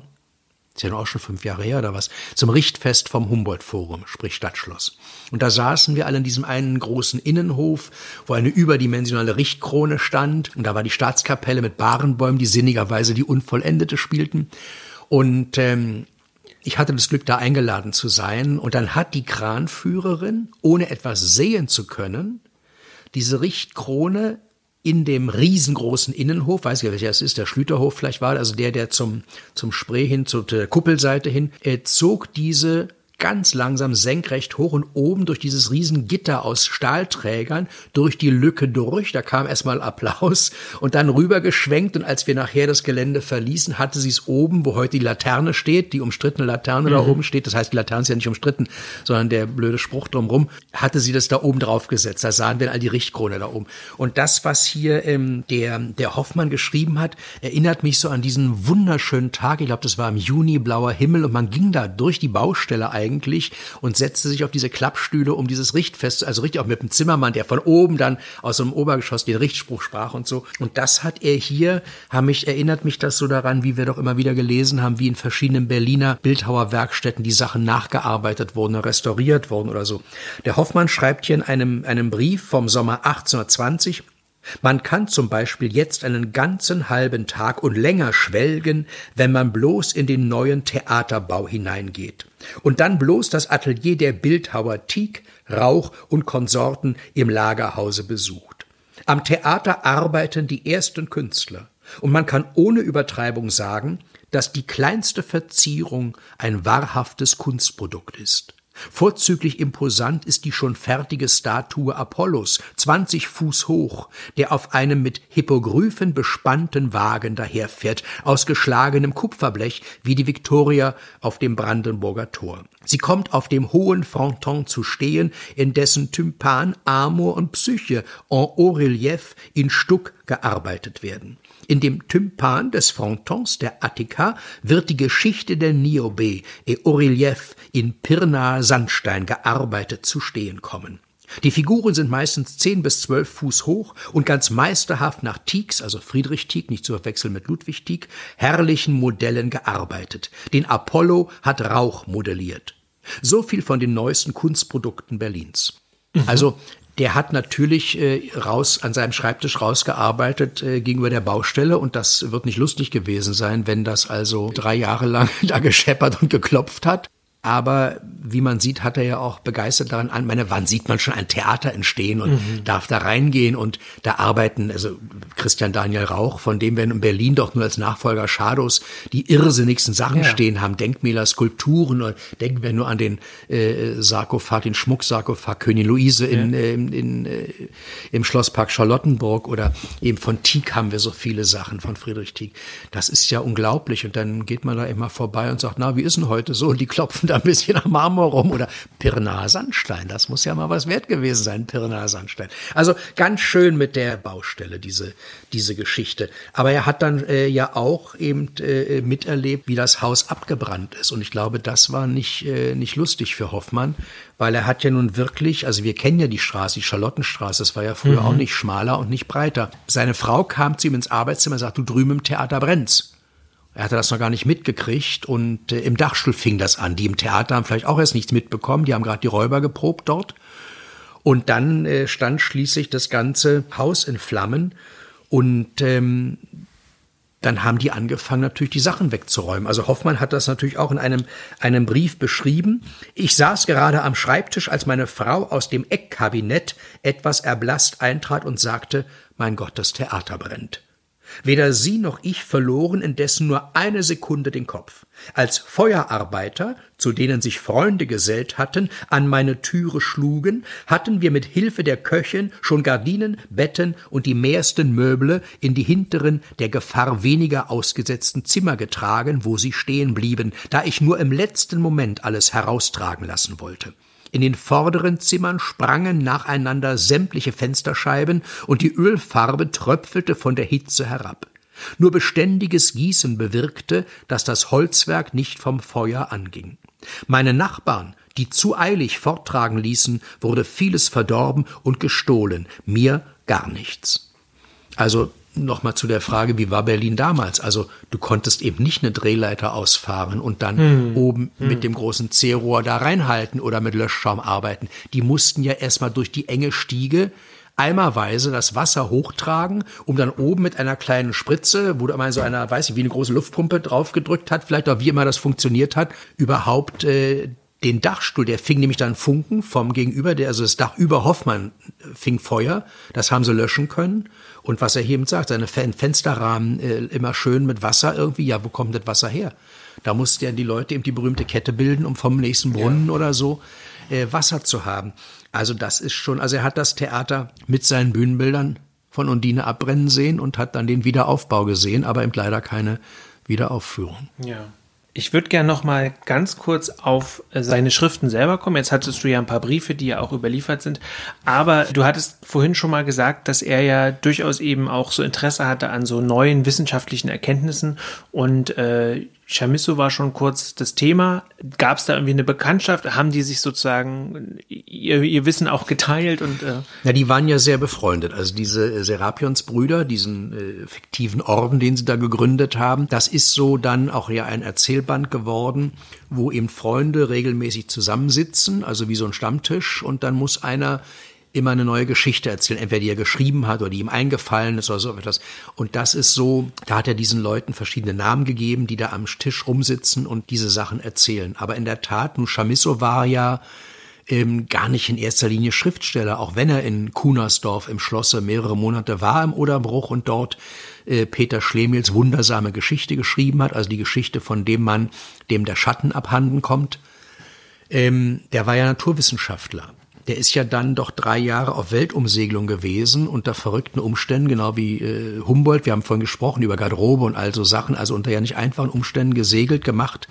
ist ja auch schon fünf Jahre her oder was, zum Richtfest vom Humboldt-Forum, sprich Stadtschloss. Und da saßen wir alle in diesem einen großen Innenhof, wo eine überdimensionale Richtkrone stand. Und da war die Staatskapelle mit Barenbäumen, die sinnigerweise die Unvollendete spielten. Und ähm, ich hatte das Glück, da eingeladen zu sein. Und dann hat die Kranführerin, ohne etwas sehen zu können, diese Richtkrone in dem riesengroßen Innenhof, weiß ich welcher es ist, der Schlüterhof vielleicht war, also der, der zum, zum Spree hin, zur Kuppelseite hin, er zog diese ganz langsam senkrecht hoch und oben durch dieses Riesengitter aus Stahlträgern durch die Lücke durch. Da kam erstmal Applaus und dann rübergeschwenkt und als wir nachher das Gelände verließen, hatte sie es oben, wo heute die Laterne steht, die umstrittene Laterne mhm. da oben steht. Das heißt, die Laterne ist ja nicht umstritten, sondern der blöde Spruch drumrum, hatte sie das da oben drauf gesetzt. Da sahen wir all die Richtkrone da oben. Und das, was hier ähm, der, der Hoffmann geschrieben hat, erinnert mich so an diesen wunderschönen Tag. Ich glaube, das war im Juni, blauer Himmel und man ging da durch die Baustelle eigentlich eigentlich und setzte sich auf diese Klappstühle, um dieses Richtfest, also richtig auch mit dem Zimmermann, der von oben dann aus dem Obergeschoss den Richtspruch sprach und so. Und das hat er hier, haben mich, erinnert mich das so daran, wie wir doch immer wieder gelesen haben, wie in verschiedenen Berliner Bildhauerwerkstätten die Sachen nachgearbeitet wurden, restauriert wurden oder so. Der Hoffmann schreibt hier in einem, einem Brief vom Sommer 1820, man kann zum Beispiel jetzt einen ganzen halben Tag und länger schwelgen, wenn man bloß in den neuen Theaterbau hineingeht und dann bloß das Atelier der Bildhauer Tieck, Rauch und Konsorten im Lagerhause besucht. Am Theater arbeiten die ersten Künstler, und man kann ohne Übertreibung sagen, dass die kleinste Verzierung ein wahrhaftes Kunstprodukt ist. Vorzüglich imposant ist die schon fertige Statue Apollos, 20 Fuß hoch, der auf einem mit Hippogryphen bespannten Wagen daherfährt, aus geschlagenem Kupferblech, wie die Victoria auf dem Brandenburger Tor. Sie kommt auf dem hohen Fronton zu stehen, in dessen Tympan Amor und Psyche en haut relief in Stuck gearbeitet werden. In dem Tympan des Frontons der Attika wird die Geschichte der Niobe et Aurelief in Pirnaer Sandstein gearbeitet zu stehen kommen. Die Figuren sind meistens zehn bis zwölf Fuß hoch und ganz meisterhaft nach Tiecks, also Friedrich Tieck, nicht zu verwechseln mit Ludwig Tieck, herrlichen Modellen gearbeitet. Den Apollo hat Rauch modelliert. So viel von den neuesten Kunstprodukten Berlins. Mhm. Also der hat natürlich äh, raus an seinem Schreibtisch rausgearbeitet äh, gegenüber der Baustelle und das wird nicht lustig gewesen sein, wenn das also drei Jahre lang <laughs> da gescheppert und geklopft hat. Aber wie man sieht, hat er ja auch begeistert daran an. Meine, wann sieht man schon ein Theater entstehen und mhm. darf da reingehen und da arbeiten, also Christian Daniel Rauch, von dem wir in Berlin doch nur als Nachfolger Shadows die irrsinnigsten Sachen ja. stehen haben, Denkmäler, Skulpturen, oder denken wir nur an den äh, Sarkophag, den Schmucksarkophag Königin Luise in, ja. äh, in, in äh, im Schlosspark Charlottenburg oder eben von Tieck haben wir so viele Sachen, von Friedrich Tieck. Das ist ja unglaublich und dann geht man da immer vorbei und sagt, na, wie ist denn heute so? Und die klopfen da ein bisschen am Marmor rum oder Pirnaer Sandstein. Das muss ja mal was wert gewesen sein, Pirnaer Sandstein. Also ganz schön mit der Baustelle, diese, diese Geschichte. Aber er hat dann äh, ja auch eben äh, miterlebt, wie das Haus abgebrannt ist. Und ich glaube, das war nicht, äh, nicht lustig für Hoffmann, weil er hat ja nun wirklich, also wir kennen ja die Straße, die Charlottenstraße, das war ja früher mhm. auch nicht schmaler und nicht breiter. Seine Frau kam zu ihm ins Arbeitszimmer und sagt, du drüben im Theater brennt's. Er hatte das noch gar nicht mitgekriegt und äh, im Dachstuhl fing das an. Die im Theater haben vielleicht auch erst nichts mitbekommen, die haben gerade die Räuber geprobt dort. Und dann äh, stand schließlich das ganze Haus in Flammen und ähm, dann haben die angefangen, natürlich die Sachen wegzuräumen. Also Hoffmann hat das natürlich auch in einem, einem Brief beschrieben. Ich saß gerade am Schreibtisch, als meine Frau aus dem Eckkabinett etwas erblasst eintrat und sagte, mein Gott, das Theater brennt. Weder sie noch ich verloren indessen nur eine Sekunde den Kopf. Als Feuerarbeiter, zu denen sich Freunde gesellt hatten, an meine Türe schlugen, hatten wir mit Hilfe der Köchin schon Gardinen, Betten und die mehrsten Möble in die hinteren, der Gefahr weniger ausgesetzten Zimmer getragen, wo sie stehen blieben, da ich nur im letzten Moment alles heraustragen lassen wollte. In den vorderen Zimmern sprangen nacheinander sämtliche Fensterscheiben und die Ölfarbe tröpfelte von der Hitze herab. Nur beständiges Gießen bewirkte, dass das Holzwerk nicht vom Feuer anging. Meine Nachbarn, die zu eilig forttragen ließen, wurde vieles verdorben und gestohlen, mir gar nichts. Also nochmal zu der Frage, wie war Berlin damals? Also du konntest eben nicht eine Drehleiter ausfahren und dann hm. oben hm. mit dem großen C-Rohr da reinhalten oder mit Löschschaum arbeiten. Die mussten ja erstmal durch die enge Stiege eimerweise das Wasser hochtragen, um dann oben mit einer kleinen Spritze, wo da mal so einer, weiß ich, wie eine große Luftpumpe draufgedrückt hat, vielleicht auch wie immer das funktioniert hat, überhaupt äh, den Dachstuhl, der fing nämlich dann Funken vom Gegenüber, der, also das Dach über Hoffmann fing Feuer, das haben sie löschen können. Und was er eben sagt, seine Fensterrahmen äh, immer schön mit Wasser irgendwie, ja, wo kommt das Wasser her? Da mussten ja die Leute eben die berühmte Kette bilden, um vom nächsten Brunnen ja. oder so äh, Wasser zu haben. Also das ist schon, also er hat das Theater mit seinen Bühnenbildern von Undine abbrennen sehen und hat dann den Wiederaufbau gesehen, aber eben leider keine Wiederaufführung. Ja. Ich würde gerne noch mal ganz kurz auf äh, seine Schriften selber kommen. Jetzt hattest du ja ein paar Briefe, die ja auch überliefert sind. Aber du hattest vorhin schon mal gesagt, dass er ja durchaus eben auch so Interesse hatte an so neuen wissenschaftlichen Erkenntnissen und äh, Chamisso war schon kurz das Thema. Gab es da irgendwie eine Bekanntschaft? Haben die sich sozusagen ihr, ihr Wissen auch geteilt? Und, äh ja, die waren ja sehr befreundet. Also diese Serapions-Brüder, diesen äh, fiktiven Orden, den sie da gegründet haben, das ist so dann auch ja ein Erzählband geworden, wo eben Freunde regelmäßig zusammensitzen, also wie so ein Stammtisch, und dann muss einer immer eine neue Geschichte erzählen, entweder die er geschrieben hat oder die ihm eingefallen ist oder so etwas. Und das ist so, da hat er diesen Leuten verschiedene Namen gegeben, die da am Tisch rumsitzen und diese Sachen erzählen. Aber in der Tat, nun Chamisso war ja ähm, gar nicht in erster Linie Schriftsteller, auch wenn er in Kunersdorf im Schlosse mehrere Monate war im Oderbruch und dort äh, Peter Schlemils wundersame Geschichte geschrieben hat, also die Geschichte von dem Mann, dem der Schatten abhanden kommt. Ähm, der war ja Naturwissenschaftler der ist ja dann doch drei Jahre auf Weltumsegelung gewesen unter verrückten Umständen, genau wie äh, Humboldt. Wir haben vorhin gesprochen über Garderobe und all so Sachen, also unter ja nicht einfachen Umständen gesegelt, gemacht,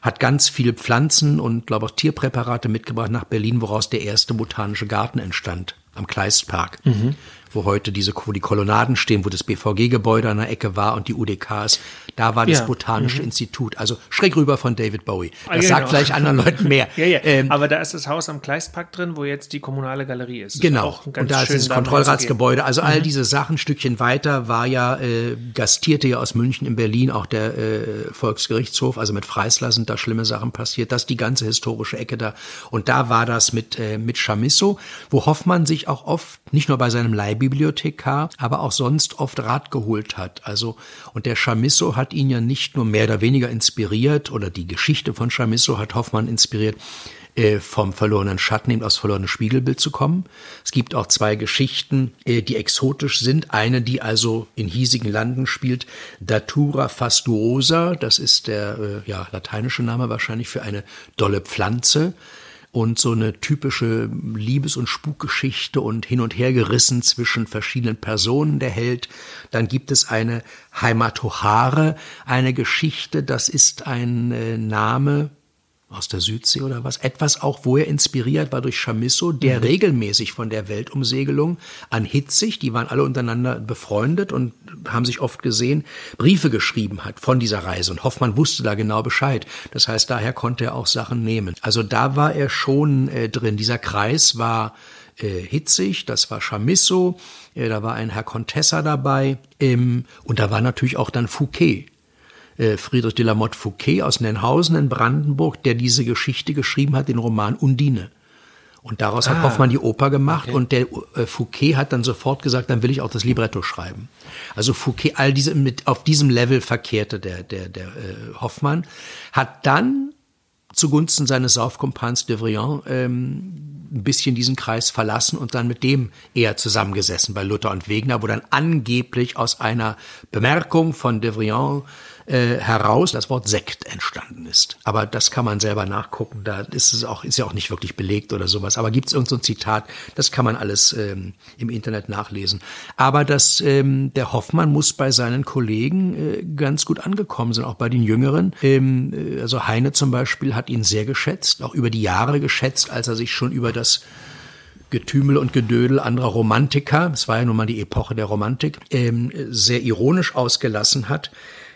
hat ganz viele Pflanzen und glaube auch Tierpräparate mitgebracht nach Berlin, woraus der erste botanische Garten entstand am Kleistpark. Mhm wo heute diese, wo die Kolonnaden stehen, wo das BVG-Gebäude an der Ecke war und die UDKs, da war das ja. Botanische mhm. Institut, also schräg rüber von David Bowie. Das ah, sagt genau. vielleicht anderen Leuten mehr. <laughs> ja, ja. Ähm, Aber da ist das Haus am Kleistpark drin, wo jetzt die kommunale Galerie ist. Genau. und da ist das Kontrollratsgebäude. Also mhm. all diese Sachen, Stückchen weiter, war ja, äh, gastierte ja aus München in Berlin auch der äh, Volksgerichtshof, also mit Freisler sind da schlimme Sachen passiert. Das die ganze historische Ecke da. Und da war das mit, äh, mit Chamisso, wo Hoffmann sich auch oft, nicht nur bei seinem Leihbibliothekar, aber auch sonst oft Rat geholt hat. Also, und der Chamisso hat ihn ja nicht nur mehr oder weniger inspiriert oder die Geschichte von Chamisso hat Hoffmann inspiriert, äh, vom verlorenen Schatten eben aus verlorenes Spiegelbild zu kommen. Es gibt auch zwei Geschichten, äh, die exotisch sind. Eine, die also in hiesigen Landen spielt, Datura fastuosa, das ist der äh, ja, lateinische Name wahrscheinlich für eine dolle Pflanze und so eine typische Liebes- und Spukgeschichte und hin und her gerissen zwischen verschiedenen Personen der Held. Dann gibt es eine Heimatohare, eine Geschichte, das ist ein äh, Name, aus der Südsee oder was. Etwas auch, wo er inspiriert war durch Chamisso, der mhm. regelmäßig von der Weltumsegelung an Hitzig, die waren alle untereinander befreundet und haben sich oft gesehen, Briefe geschrieben hat von dieser Reise. Und Hoffmann wusste da genau Bescheid. Das heißt, daher konnte er auch Sachen nehmen. Also da war er schon äh, drin. Dieser Kreis war äh, Hitzig, das war Chamisso, äh, da war ein Herr Contessa dabei und da war natürlich auch dann Fouquet Friedrich de la Motte Fouquet aus Nenhausen in Brandenburg, der diese Geschichte geschrieben hat, den Roman Undine. Und daraus ah, hat Hoffmann die Oper gemacht okay. und der äh, Fouquet hat dann sofort gesagt, dann will ich auch das Libretto schreiben. Also Fouquet, all diese mit auf diesem Level verkehrte der der der äh, Hoffmann, hat dann zugunsten seines Saufkompans de Vriand ähm, ein bisschen diesen Kreis verlassen und dann mit dem eher zusammengesessen bei Luther und Wegner, wo dann angeblich aus einer Bemerkung von de Vriand äh, heraus das Wort Sekt entstanden ist. Aber das kann man selber nachgucken. Da ist es auch, ist ja auch nicht wirklich belegt oder sowas. Aber gibt es irgendein so Zitat, das kann man alles ähm, im Internet nachlesen. Aber das, ähm, der Hoffmann muss bei seinen Kollegen äh, ganz gut angekommen sein, auch bei den Jüngeren. Ähm, äh, also Heine zum Beispiel hat ihn sehr geschätzt, auch über die Jahre geschätzt, als er sich schon über das Getümel und Gedödel anderer Romantiker, es war ja nun mal die Epoche der Romantik, ähm, sehr ironisch ausgelassen hat.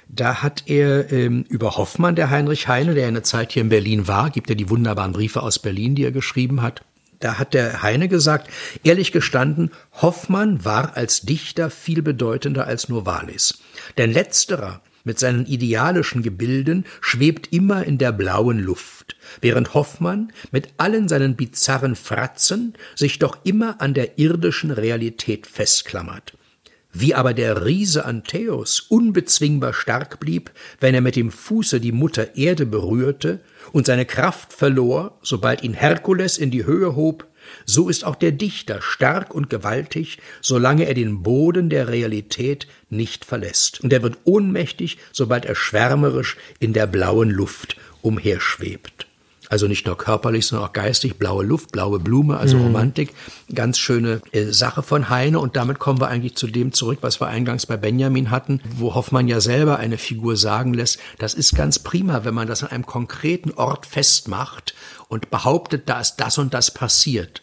Da hat er ähm, über Hoffmann, der Heinrich Heine, der eine Zeit hier in Berlin war, gibt ja die wunderbaren Briefe aus Berlin, die er geschrieben hat. Da hat der Heine gesagt, ehrlich gestanden, Hoffmann war als Dichter viel bedeutender als Novalis. Denn letzterer mit seinen idealischen Gebilden schwebt immer in der blauen Luft, während Hoffmann mit allen seinen bizarren Fratzen sich doch immer an der irdischen Realität festklammert. Wie aber der Riese Antheus unbezwingbar stark blieb, wenn er mit dem Fuße die Mutter Erde berührte und seine Kraft verlor, sobald ihn Herkules in die Höhe hob, so ist auch der Dichter stark und gewaltig, solange er den Boden der Realität nicht verlässt. Und er wird ohnmächtig, sobald er schwärmerisch in der blauen Luft umherschwebt. Also nicht nur körperlich, sondern auch geistig. Blaue Luft, blaue Blume, also mhm. Romantik. Ganz schöne äh, Sache von Heine. Und damit kommen wir eigentlich zu dem zurück, was wir eingangs bei Benjamin hatten, wo Hoffmann ja selber eine Figur sagen lässt, das ist ganz prima, wenn man das an einem konkreten Ort festmacht und behauptet, da ist das und das passiert.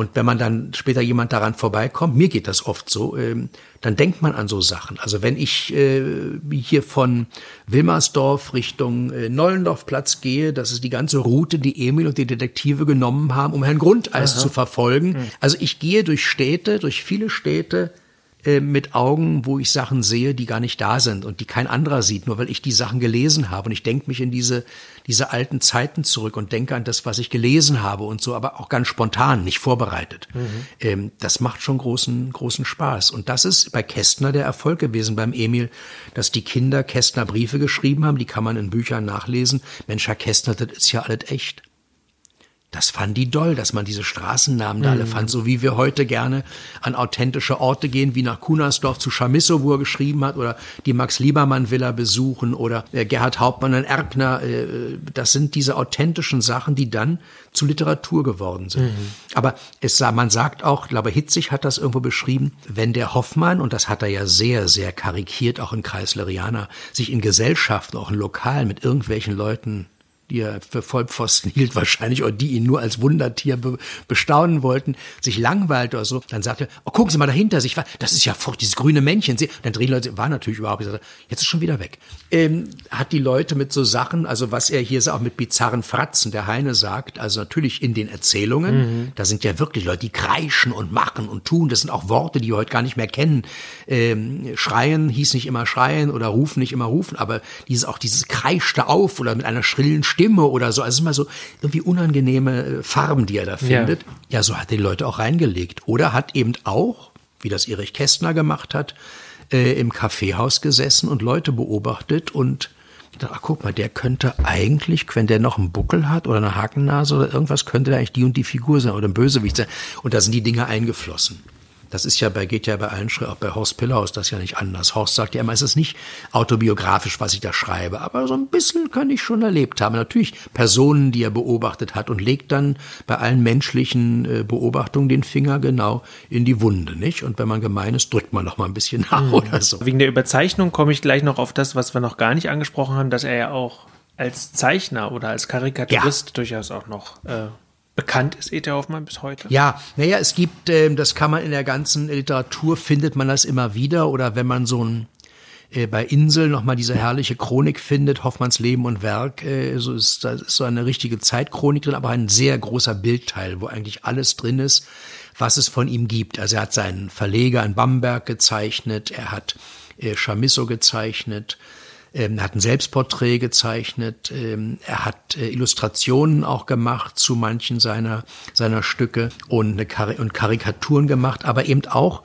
Und wenn man dann später jemand daran vorbeikommt, mir geht das oft so, ähm, dann denkt man an so Sachen. Also wenn ich äh, hier von Wilmersdorf Richtung äh, Nollendorfplatz gehe, das ist die ganze Route, die Emil und die Detektive genommen haben, um Herrn Grundeis Aha. zu verfolgen. Mhm. Also ich gehe durch Städte, durch viele Städte, äh, mit Augen, wo ich Sachen sehe, die gar nicht da sind und die kein anderer sieht, nur weil ich die Sachen gelesen habe. Und ich denke mich in diese, diese alten Zeiten zurück und denke an das, was ich gelesen habe und so, aber auch ganz spontan, nicht vorbereitet. Mhm. Ähm, das macht schon großen, großen Spaß. Und das ist bei Kästner der Erfolg gewesen, beim Emil, dass die Kinder Kästner Briefe geschrieben haben, die kann man in Büchern nachlesen. Mensch, Herr Kästner, das ist ja alles echt. Das fanden die doll, dass man diese Straßennamen da alle mhm. fand, so wie wir heute gerne an authentische Orte gehen, wie nach Kunersdorf zu Chamisso, wo er geschrieben hat, oder die Max-Liebermann-Villa besuchen, oder äh, Gerhard Hauptmann in Erkner. Äh, das sind diese authentischen Sachen, die dann zu Literatur geworden sind. Mhm. Aber es, man sagt auch, ich glaube, Hitzig hat das irgendwo beschrieben, wenn der Hoffmann, und das hat er ja sehr, sehr karikiert, auch in Kreislerianer, sich in Gesellschaften, auch in Lokalen mit irgendwelchen Leuten die er für Vollpfosten <laughs> hielt wahrscheinlich, oder die ihn nur als Wundertier be bestaunen wollten, sich langweilt oder so, dann sagte er, oh, gucken Sie mal dahinter sich, das ist ja fort, dieses grüne Männchen. Dann drehen Leute, war natürlich überhaupt jetzt ist schon wieder weg. Ähm, hat die Leute mit so Sachen, also was er hier auch mit bizarren Fratzen, der Heine sagt, also natürlich in den Erzählungen, mhm. da sind ja wirklich Leute, die kreischen und machen und tun, das sind auch Worte, die wir heute gar nicht mehr kennen. Ähm, schreien hieß nicht immer schreien oder rufen nicht immer rufen, aber dieses auch dieses kreischte auf oder mit einer schrillen Stimme Stimme oder so. Also es ist immer so irgendwie unangenehme äh, Farben, die er da findet. Ja, ja so hat er die Leute auch reingelegt. Oder hat eben auch, wie das Erich Kästner gemacht hat, äh, im Kaffeehaus gesessen und Leute beobachtet und gedacht, ach guck mal, der könnte eigentlich, wenn der noch einen Buckel hat oder eine Hakennase oder irgendwas, könnte der eigentlich die und die Figur sein oder ein Bösewicht sein. Und da sind die Dinge eingeflossen. Das ist ja bei, geht ja bei allen Schriften, auch bei Horst Pillau ist das ja nicht anders. Horst sagt ja immer, es ist nicht autobiografisch, was ich da schreibe, aber so ein bisschen kann ich schon erlebt haben. Natürlich Personen, die er beobachtet hat und legt dann bei allen menschlichen äh, Beobachtungen den Finger genau in die Wunde, nicht? Und wenn man gemein ist, drückt man noch mal ein bisschen nach mhm. oder so. Wegen der Überzeichnung komme ich gleich noch auf das, was wir noch gar nicht angesprochen haben, dass er ja auch als Zeichner oder als Karikaturist ja. durchaus auch noch äh, bekannt ist E.T. Hoffmann bis heute? Ja, naja, es gibt, äh, das kann man in der ganzen Literatur, findet man das immer wieder. Oder wenn man so ein äh, bei Insel nochmal diese herrliche Chronik findet, Hoffmanns Leben und Werk, äh, so ist, da ist so eine richtige Zeitchronik drin, aber ein sehr großer Bildteil, wo eigentlich alles drin ist, was es von ihm gibt. Also er hat seinen Verleger in Bamberg gezeichnet, er hat äh, Chamisso gezeichnet, er hat ein Selbstporträt gezeichnet. Ähm, er hat äh, Illustrationen auch gemacht zu manchen seiner, seiner Stücke und, eine Kar und Karikaturen gemacht, aber eben auch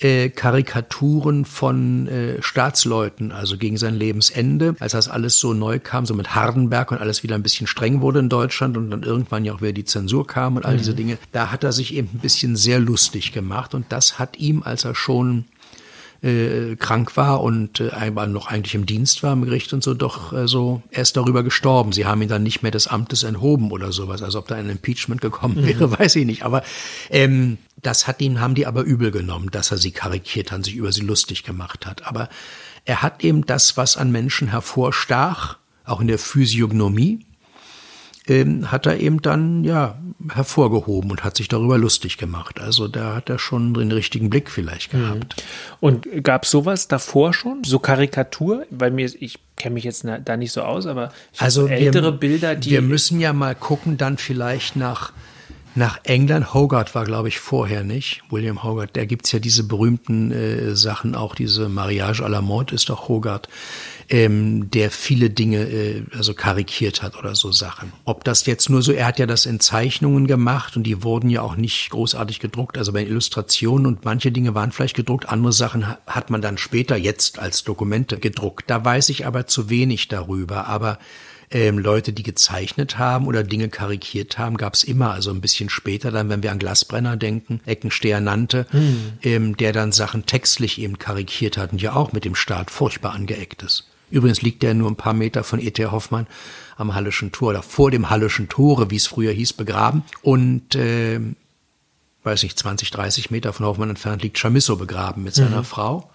äh, Karikaturen von äh, Staatsleuten, also gegen sein Lebensende, als das alles so neu kam, so mit Hardenberg und alles wieder ein bisschen streng wurde in Deutschland und dann irgendwann ja auch wieder die Zensur kam und all mhm. diese Dinge, da hat er sich eben ein bisschen sehr lustig gemacht und das hat ihm, als er schon äh, krank war und äh, noch eigentlich im Dienst war im Gericht und so, doch äh, so, er ist darüber gestorben. Sie haben ihn dann nicht mehr des Amtes enthoben oder sowas. Also ob da ein Impeachment gekommen wäre, mhm. <laughs> weiß ich nicht. Aber ähm, das hat ihn, haben die aber übel genommen, dass er sie karikiert hat, sich über sie lustig gemacht hat. Aber er hat eben das, was an Menschen hervorstach, auch in der Physiognomie, ähm, hat er eben dann ja hervorgehoben und hat sich darüber lustig gemacht. Also da hat er schon den richtigen Blick vielleicht Mhm. gehabt. Und gab es sowas davor schon? So Karikatur? Weil mir, ich kenne mich jetzt da nicht so aus, aber Also so ältere wir, Bilder, die. wir müssen ja mal gucken, dann vielleicht nach nach England. Hogarth war, glaube ich, vorher nicht. William Hogarth, da gibt's ja diese berühmten äh, Sachen, auch diese Mariage à la Mode ist doch Hogarth, ähm, der viele Dinge äh, also karikiert hat oder so Sachen. Ob das jetzt nur so, er hat ja das in Zeichnungen gemacht und die wurden ja auch nicht großartig gedruckt, also bei Illustrationen und manche Dinge waren vielleicht gedruckt, andere Sachen ha- hat man dann später jetzt als Dokumente gedruckt. Da weiß ich aber zu wenig darüber, aber ähm, Leute, die gezeichnet haben oder Dinge karikiert haben, gab es immer. Also ein bisschen später dann, wenn wir an Glasbrenner denken, Eckensteher nannte, ähm, der dann Sachen textlich eben karikiert hat und ja auch mit dem Staat furchtbar angeeckt ist. Übrigens liegt der nur ein paar Meter von E.T. Hoffmann am Hallischen Tor oder vor dem Hallischen Tore, wie es früher hieß, begraben. Und äh, weiß nicht, 20, 30 Meter von Hoffmann entfernt liegt Chamisso begraben mit seiner Frau.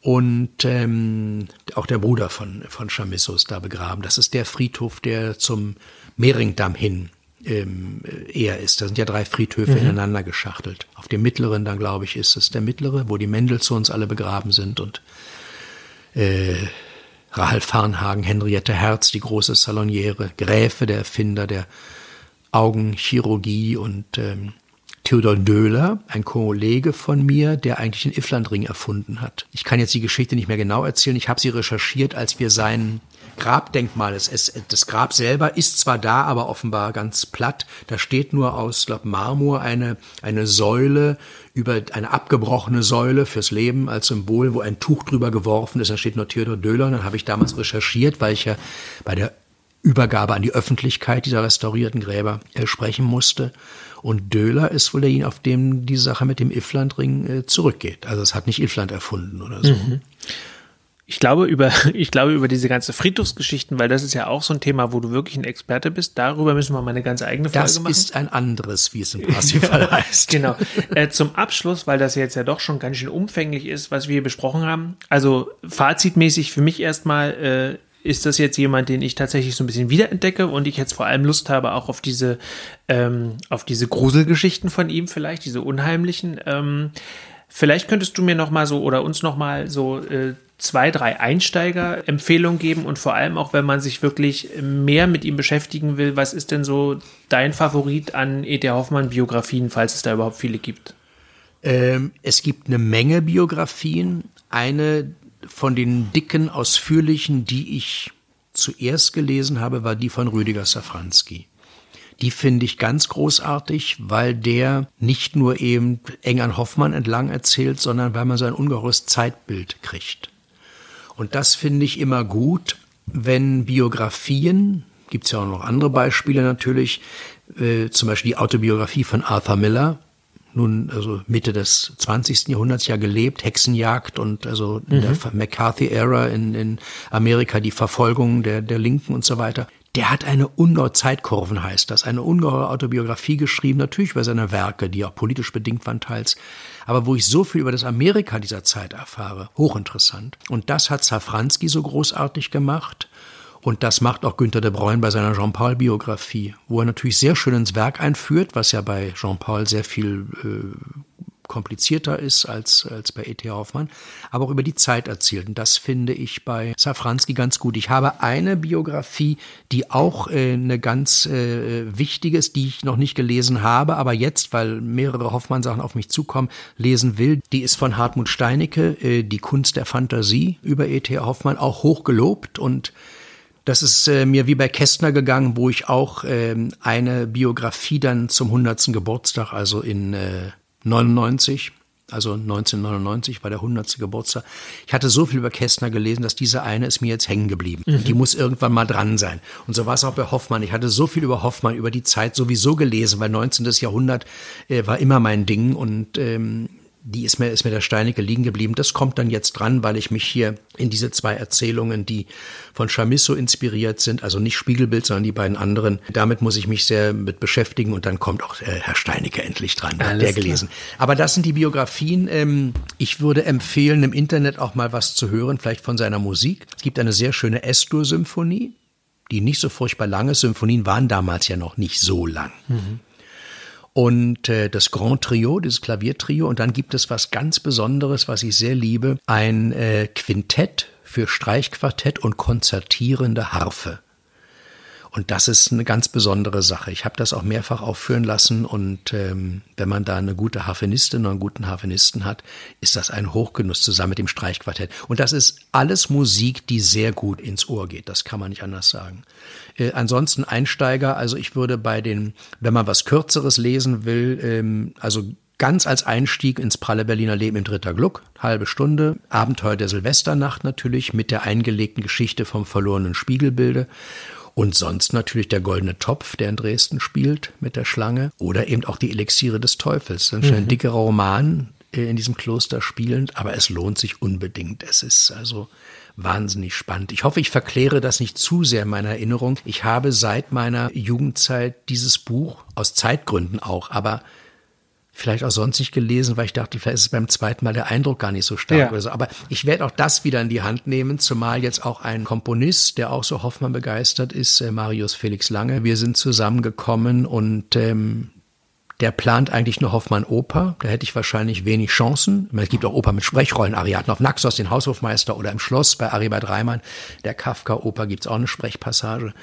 Und ähm, auch der Bruder von, von Chamisso ist da begraben. Das ist der Friedhof, der zum Mehringdamm hin ähm, eher ist. Da sind ja drei Friedhöfe ineinander geschachtelt. Auf dem mittleren, dann glaube ich, ist es der mittlere, wo die Mendelssohns alle begraben sind und äh, Rahel Farnhagen, Henriette Herz, die große Saloniere, Gräfe, der Erfinder der Augenchirurgie und ähm, Theodor Döhler, ein Kollege von mir, der eigentlich den Ifflandring erfunden hat. Ich kann jetzt die Geschichte nicht mehr genau erzählen. Ich habe sie recherchiert, als wir sein Grabdenkmal, es, es, das Grab selber ist zwar da, aber offenbar ganz platt. Da steht nur aus glaub, Marmor eine, eine Säule über eine abgebrochene Säule fürs Leben als Symbol, wo ein Tuch drüber geworfen ist. Da steht nur Theodor Döhler. Und dann habe ich damals recherchiert, weil ich ja bei der Übergabe an die Öffentlichkeit dieser restaurierten Gräber äh, sprechen musste. Und Döhler ist wohl derjenige, auf dem die Sache mit dem Ifflandring äh, zurückgeht. Also es hat nicht Iffland erfunden oder so. Ich glaube über, <laughs> ich glaube über diese ganze Friedhofsgeschichten, weil das ist ja auch so ein Thema, wo du wirklich ein Experte bist. Darüber müssen wir mal eine ganz eigene Folge Das machen. ist ein anderes, wie es im <laughs> Parsifal heißt. Genau. Äh, zum Abschluss, weil das jetzt ja doch schon ganz schön umfänglich ist, was wir hier besprochen haben. Also fazitmäßig für mich erstmal äh, ist das jetzt jemand, den ich tatsächlich so ein bisschen wiederentdecke und ich jetzt vor allem Lust habe auch auf diese, ähm, auf diese Gruselgeschichten von ihm vielleicht, diese unheimlichen. Ähm, vielleicht könntest du mir noch mal so oder uns noch mal so äh, zwei, drei Einsteiger-Empfehlungen geben und vor allem auch, wenn man sich wirklich mehr mit ihm beschäftigen will, was ist denn so dein Favorit an E.T. Hoffmann-Biografien, falls es da überhaupt viele gibt? Ähm, es gibt eine Menge Biografien. Eine von den dicken, ausführlichen, die ich zuerst gelesen habe, war die von Rüdiger Safranski. Die finde ich ganz großartig, weil der nicht nur eben eng an Hoffmann entlang erzählt, sondern weil man so ein ungeheures Zeitbild kriegt. Und das finde ich immer gut, wenn Biografien, gibt's ja auch noch andere Beispiele natürlich, äh, zum Beispiel die Autobiografie von Arthur Miller, nun also Mitte des 20. Jahrhunderts ja gelebt, Hexenjagd und also in der McCarthy-Ära in, in Amerika die Verfolgung der, der Linken und so weiter. Der hat eine ungeheure Zeitkurven heißt das, eine ungeheure Autobiografie geschrieben, natürlich über seine Werke, die auch politisch bedingt waren teils, aber wo ich so viel über das Amerika dieser Zeit erfahre, hochinteressant. Und das hat Safranski so großartig gemacht. Und das macht auch Günter de Bruyne bei seiner Jean-Paul-Biografie, wo er natürlich sehr schön ins Werk einführt, was ja bei Jean-Paul sehr viel äh, komplizierter ist als, als bei E.T. Hoffmann, aber auch über die Zeit erzählt. Und das finde ich bei Safranski ganz gut. Ich habe eine Biografie, die auch äh, eine ganz äh, wichtige ist, die ich noch nicht gelesen habe, aber jetzt, weil mehrere Hoffmann-Sachen auf mich zukommen, lesen will. Die ist von Hartmut Steinecke, äh, Die Kunst der Fantasie über E.T. Hoffmann, auch hoch gelobt und das ist äh, mir wie bei Kästner gegangen, wo ich auch ähm, eine Biografie dann zum 100. Geburtstag, also in äh, 99, also 1999 war der 100. Geburtstag. Ich hatte so viel über Kästner gelesen, dass diese eine ist mir jetzt hängen geblieben. Die muss irgendwann mal dran sein. Und so war es auch bei Hoffmann. Ich hatte so viel über Hoffmann, über die Zeit sowieso gelesen, weil 19. Jahrhundert äh, war immer mein Ding und ähm, die ist mir, ist mir der Steinecke liegen geblieben. Das kommt dann jetzt dran, weil ich mich hier in diese zwei Erzählungen, die von Chamisso inspiriert sind, also nicht Spiegelbild, sondern die beiden anderen, damit muss ich mich sehr mit beschäftigen und dann kommt auch äh, Herr Steinecke endlich dran, hat Alles der klar. gelesen. Aber das sind die Biografien. Ähm, ich würde empfehlen, im Internet auch mal was zu hören, vielleicht von seiner Musik. Es gibt eine sehr schöne S-Dur-Symphonie die nicht so furchtbar lange Symphonien waren damals ja noch nicht so lang. Mhm. Und äh, das Grand Trio, dieses Klaviertrio. Und dann gibt es was ganz Besonderes, was ich sehr liebe, ein äh, Quintett für Streichquartett und konzertierende Harfe. Und das ist eine ganz besondere Sache. Ich habe das auch mehrfach aufführen lassen und ähm, wenn man da eine gute Harfenistin oder einen guten Harfenisten hat, ist das ein Hochgenuss zusammen mit dem Streichquartett. Und das ist alles Musik, die sehr gut ins Ohr geht. Das kann man nicht anders sagen. Äh, ansonsten Einsteiger, also ich würde bei den, wenn man was Kürzeres lesen will, ähm, also ganz als Einstieg ins pralle Berliner Leben im Dritter Gluck, halbe Stunde, Abenteuer der Silvesternacht natürlich mit der eingelegten Geschichte vom verlorenen Spiegelbilde und sonst natürlich der Goldene Topf, der in Dresden spielt mit der Schlange. Oder eben auch die Elixiere des Teufels. Das ist mhm. ein dickerer Roman äh, in diesem Kloster spielend, aber es lohnt sich unbedingt. Es ist also wahnsinnig spannend. Ich hoffe, ich verkläre das nicht zu sehr in meiner Erinnerung. Ich habe seit meiner Jugendzeit dieses Buch, aus Zeitgründen auch, aber vielleicht auch sonst nicht gelesen, weil ich dachte, vielleicht ist es beim zweiten Mal der Eindruck gar nicht so stark ja. oder so. Aber ich werde auch das wieder in die Hand nehmen, zumal jetzt auch ein Komponist, der auch so Hoffmann begeistert ist, äh, Marius Felix Lange. Wir sind zusammengekommen und ähm, der plant eigentlich nur Hoffmann Oper. Da hätte ich wahrscheinlich wenig Chancen. Es gibt auch Oper mit Sprechrollen. Ariadne auf Naxos, den Haushofmeister oder im Schloss bei Aribert Reimann. Der Kafka-Oper gibt's auch eine Sprechpassage.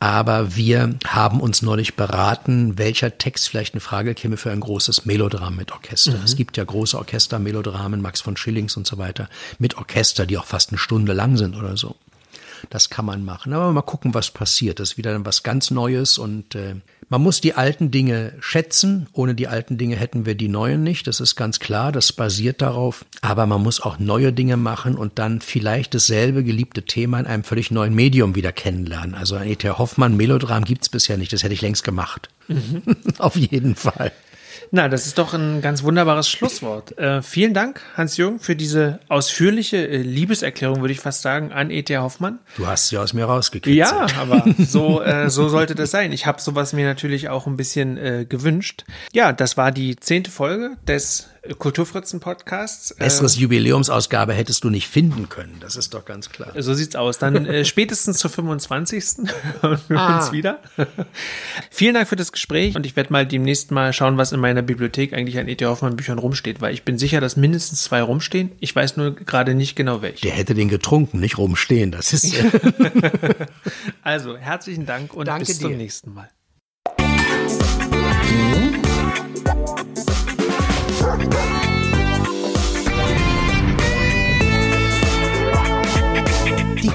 Aber wir haben uns neulich beraten, welcher Text vielleicht in Frage käme für ein großes Melodram mit Orchester. Mhm. Es gibt ja große Orchestermelodramen, Max von Schillings und so weiter, mit Orchester, die auch fast eine Stunde lang sind oder so. Das kann man machen. Aber mal gucken, was passiert. Das ist wieder was ganz Neues und äh, man muss die alten Dinge schätzen. Ohne die alten Dinge hätten wir die neuen nicht. Das ist ganz klar. Das basiert darauf. Aber man muss auch neue Dinge machen und dann vielleicht dasselbe geliebte Thema in einem völlig neuen Medium wieder kennenlernen. Also ein E.T. Hoffmann Melodram gibt's bisher nicht. Das hätte ich längst gemacht. Mhm. <laughs> Auf jeden Fall. Na, das ist doch ein ganz wunderbares Schlusswort. Äh, vielen Dank, Hans-Jürgen, für diese ausführliche äh, Liebeserklärung, würde ich fast sagen, an E.T. Hoffmann. Du hast sie aus mir rausgekriegt. Ja, aber so, äh, so sollte das sein. Ich habe sowas mir natürlich auch ein bisschen äh, gewünscht. Ja, das war die zehnte Folge des Kulturfritzen-Podcasts. Besseres äh, Jubiläumsausgabe hättest du nicht finden können, das ist doch ganz klar. So sieht's aus. Dann äh, spätestens zur 25. <laughs> hören wir ah. uns wieder. Vielen Dank für das Gespräch und ich werde mal demnächst mal schauen, was in meiner Bibliothek eigentlich an E.T. Hoffmann Büchern rumsteht, weil ich bin sicher, dass mindestens zwei rumstehen. Ich weiß nur gerade nicht genau welche. Der hätte den getrunken, nicht rumstehen. Das ist. <laughs> also herzlichen Dank und Danke bis dir. zum nächsten Mal. Die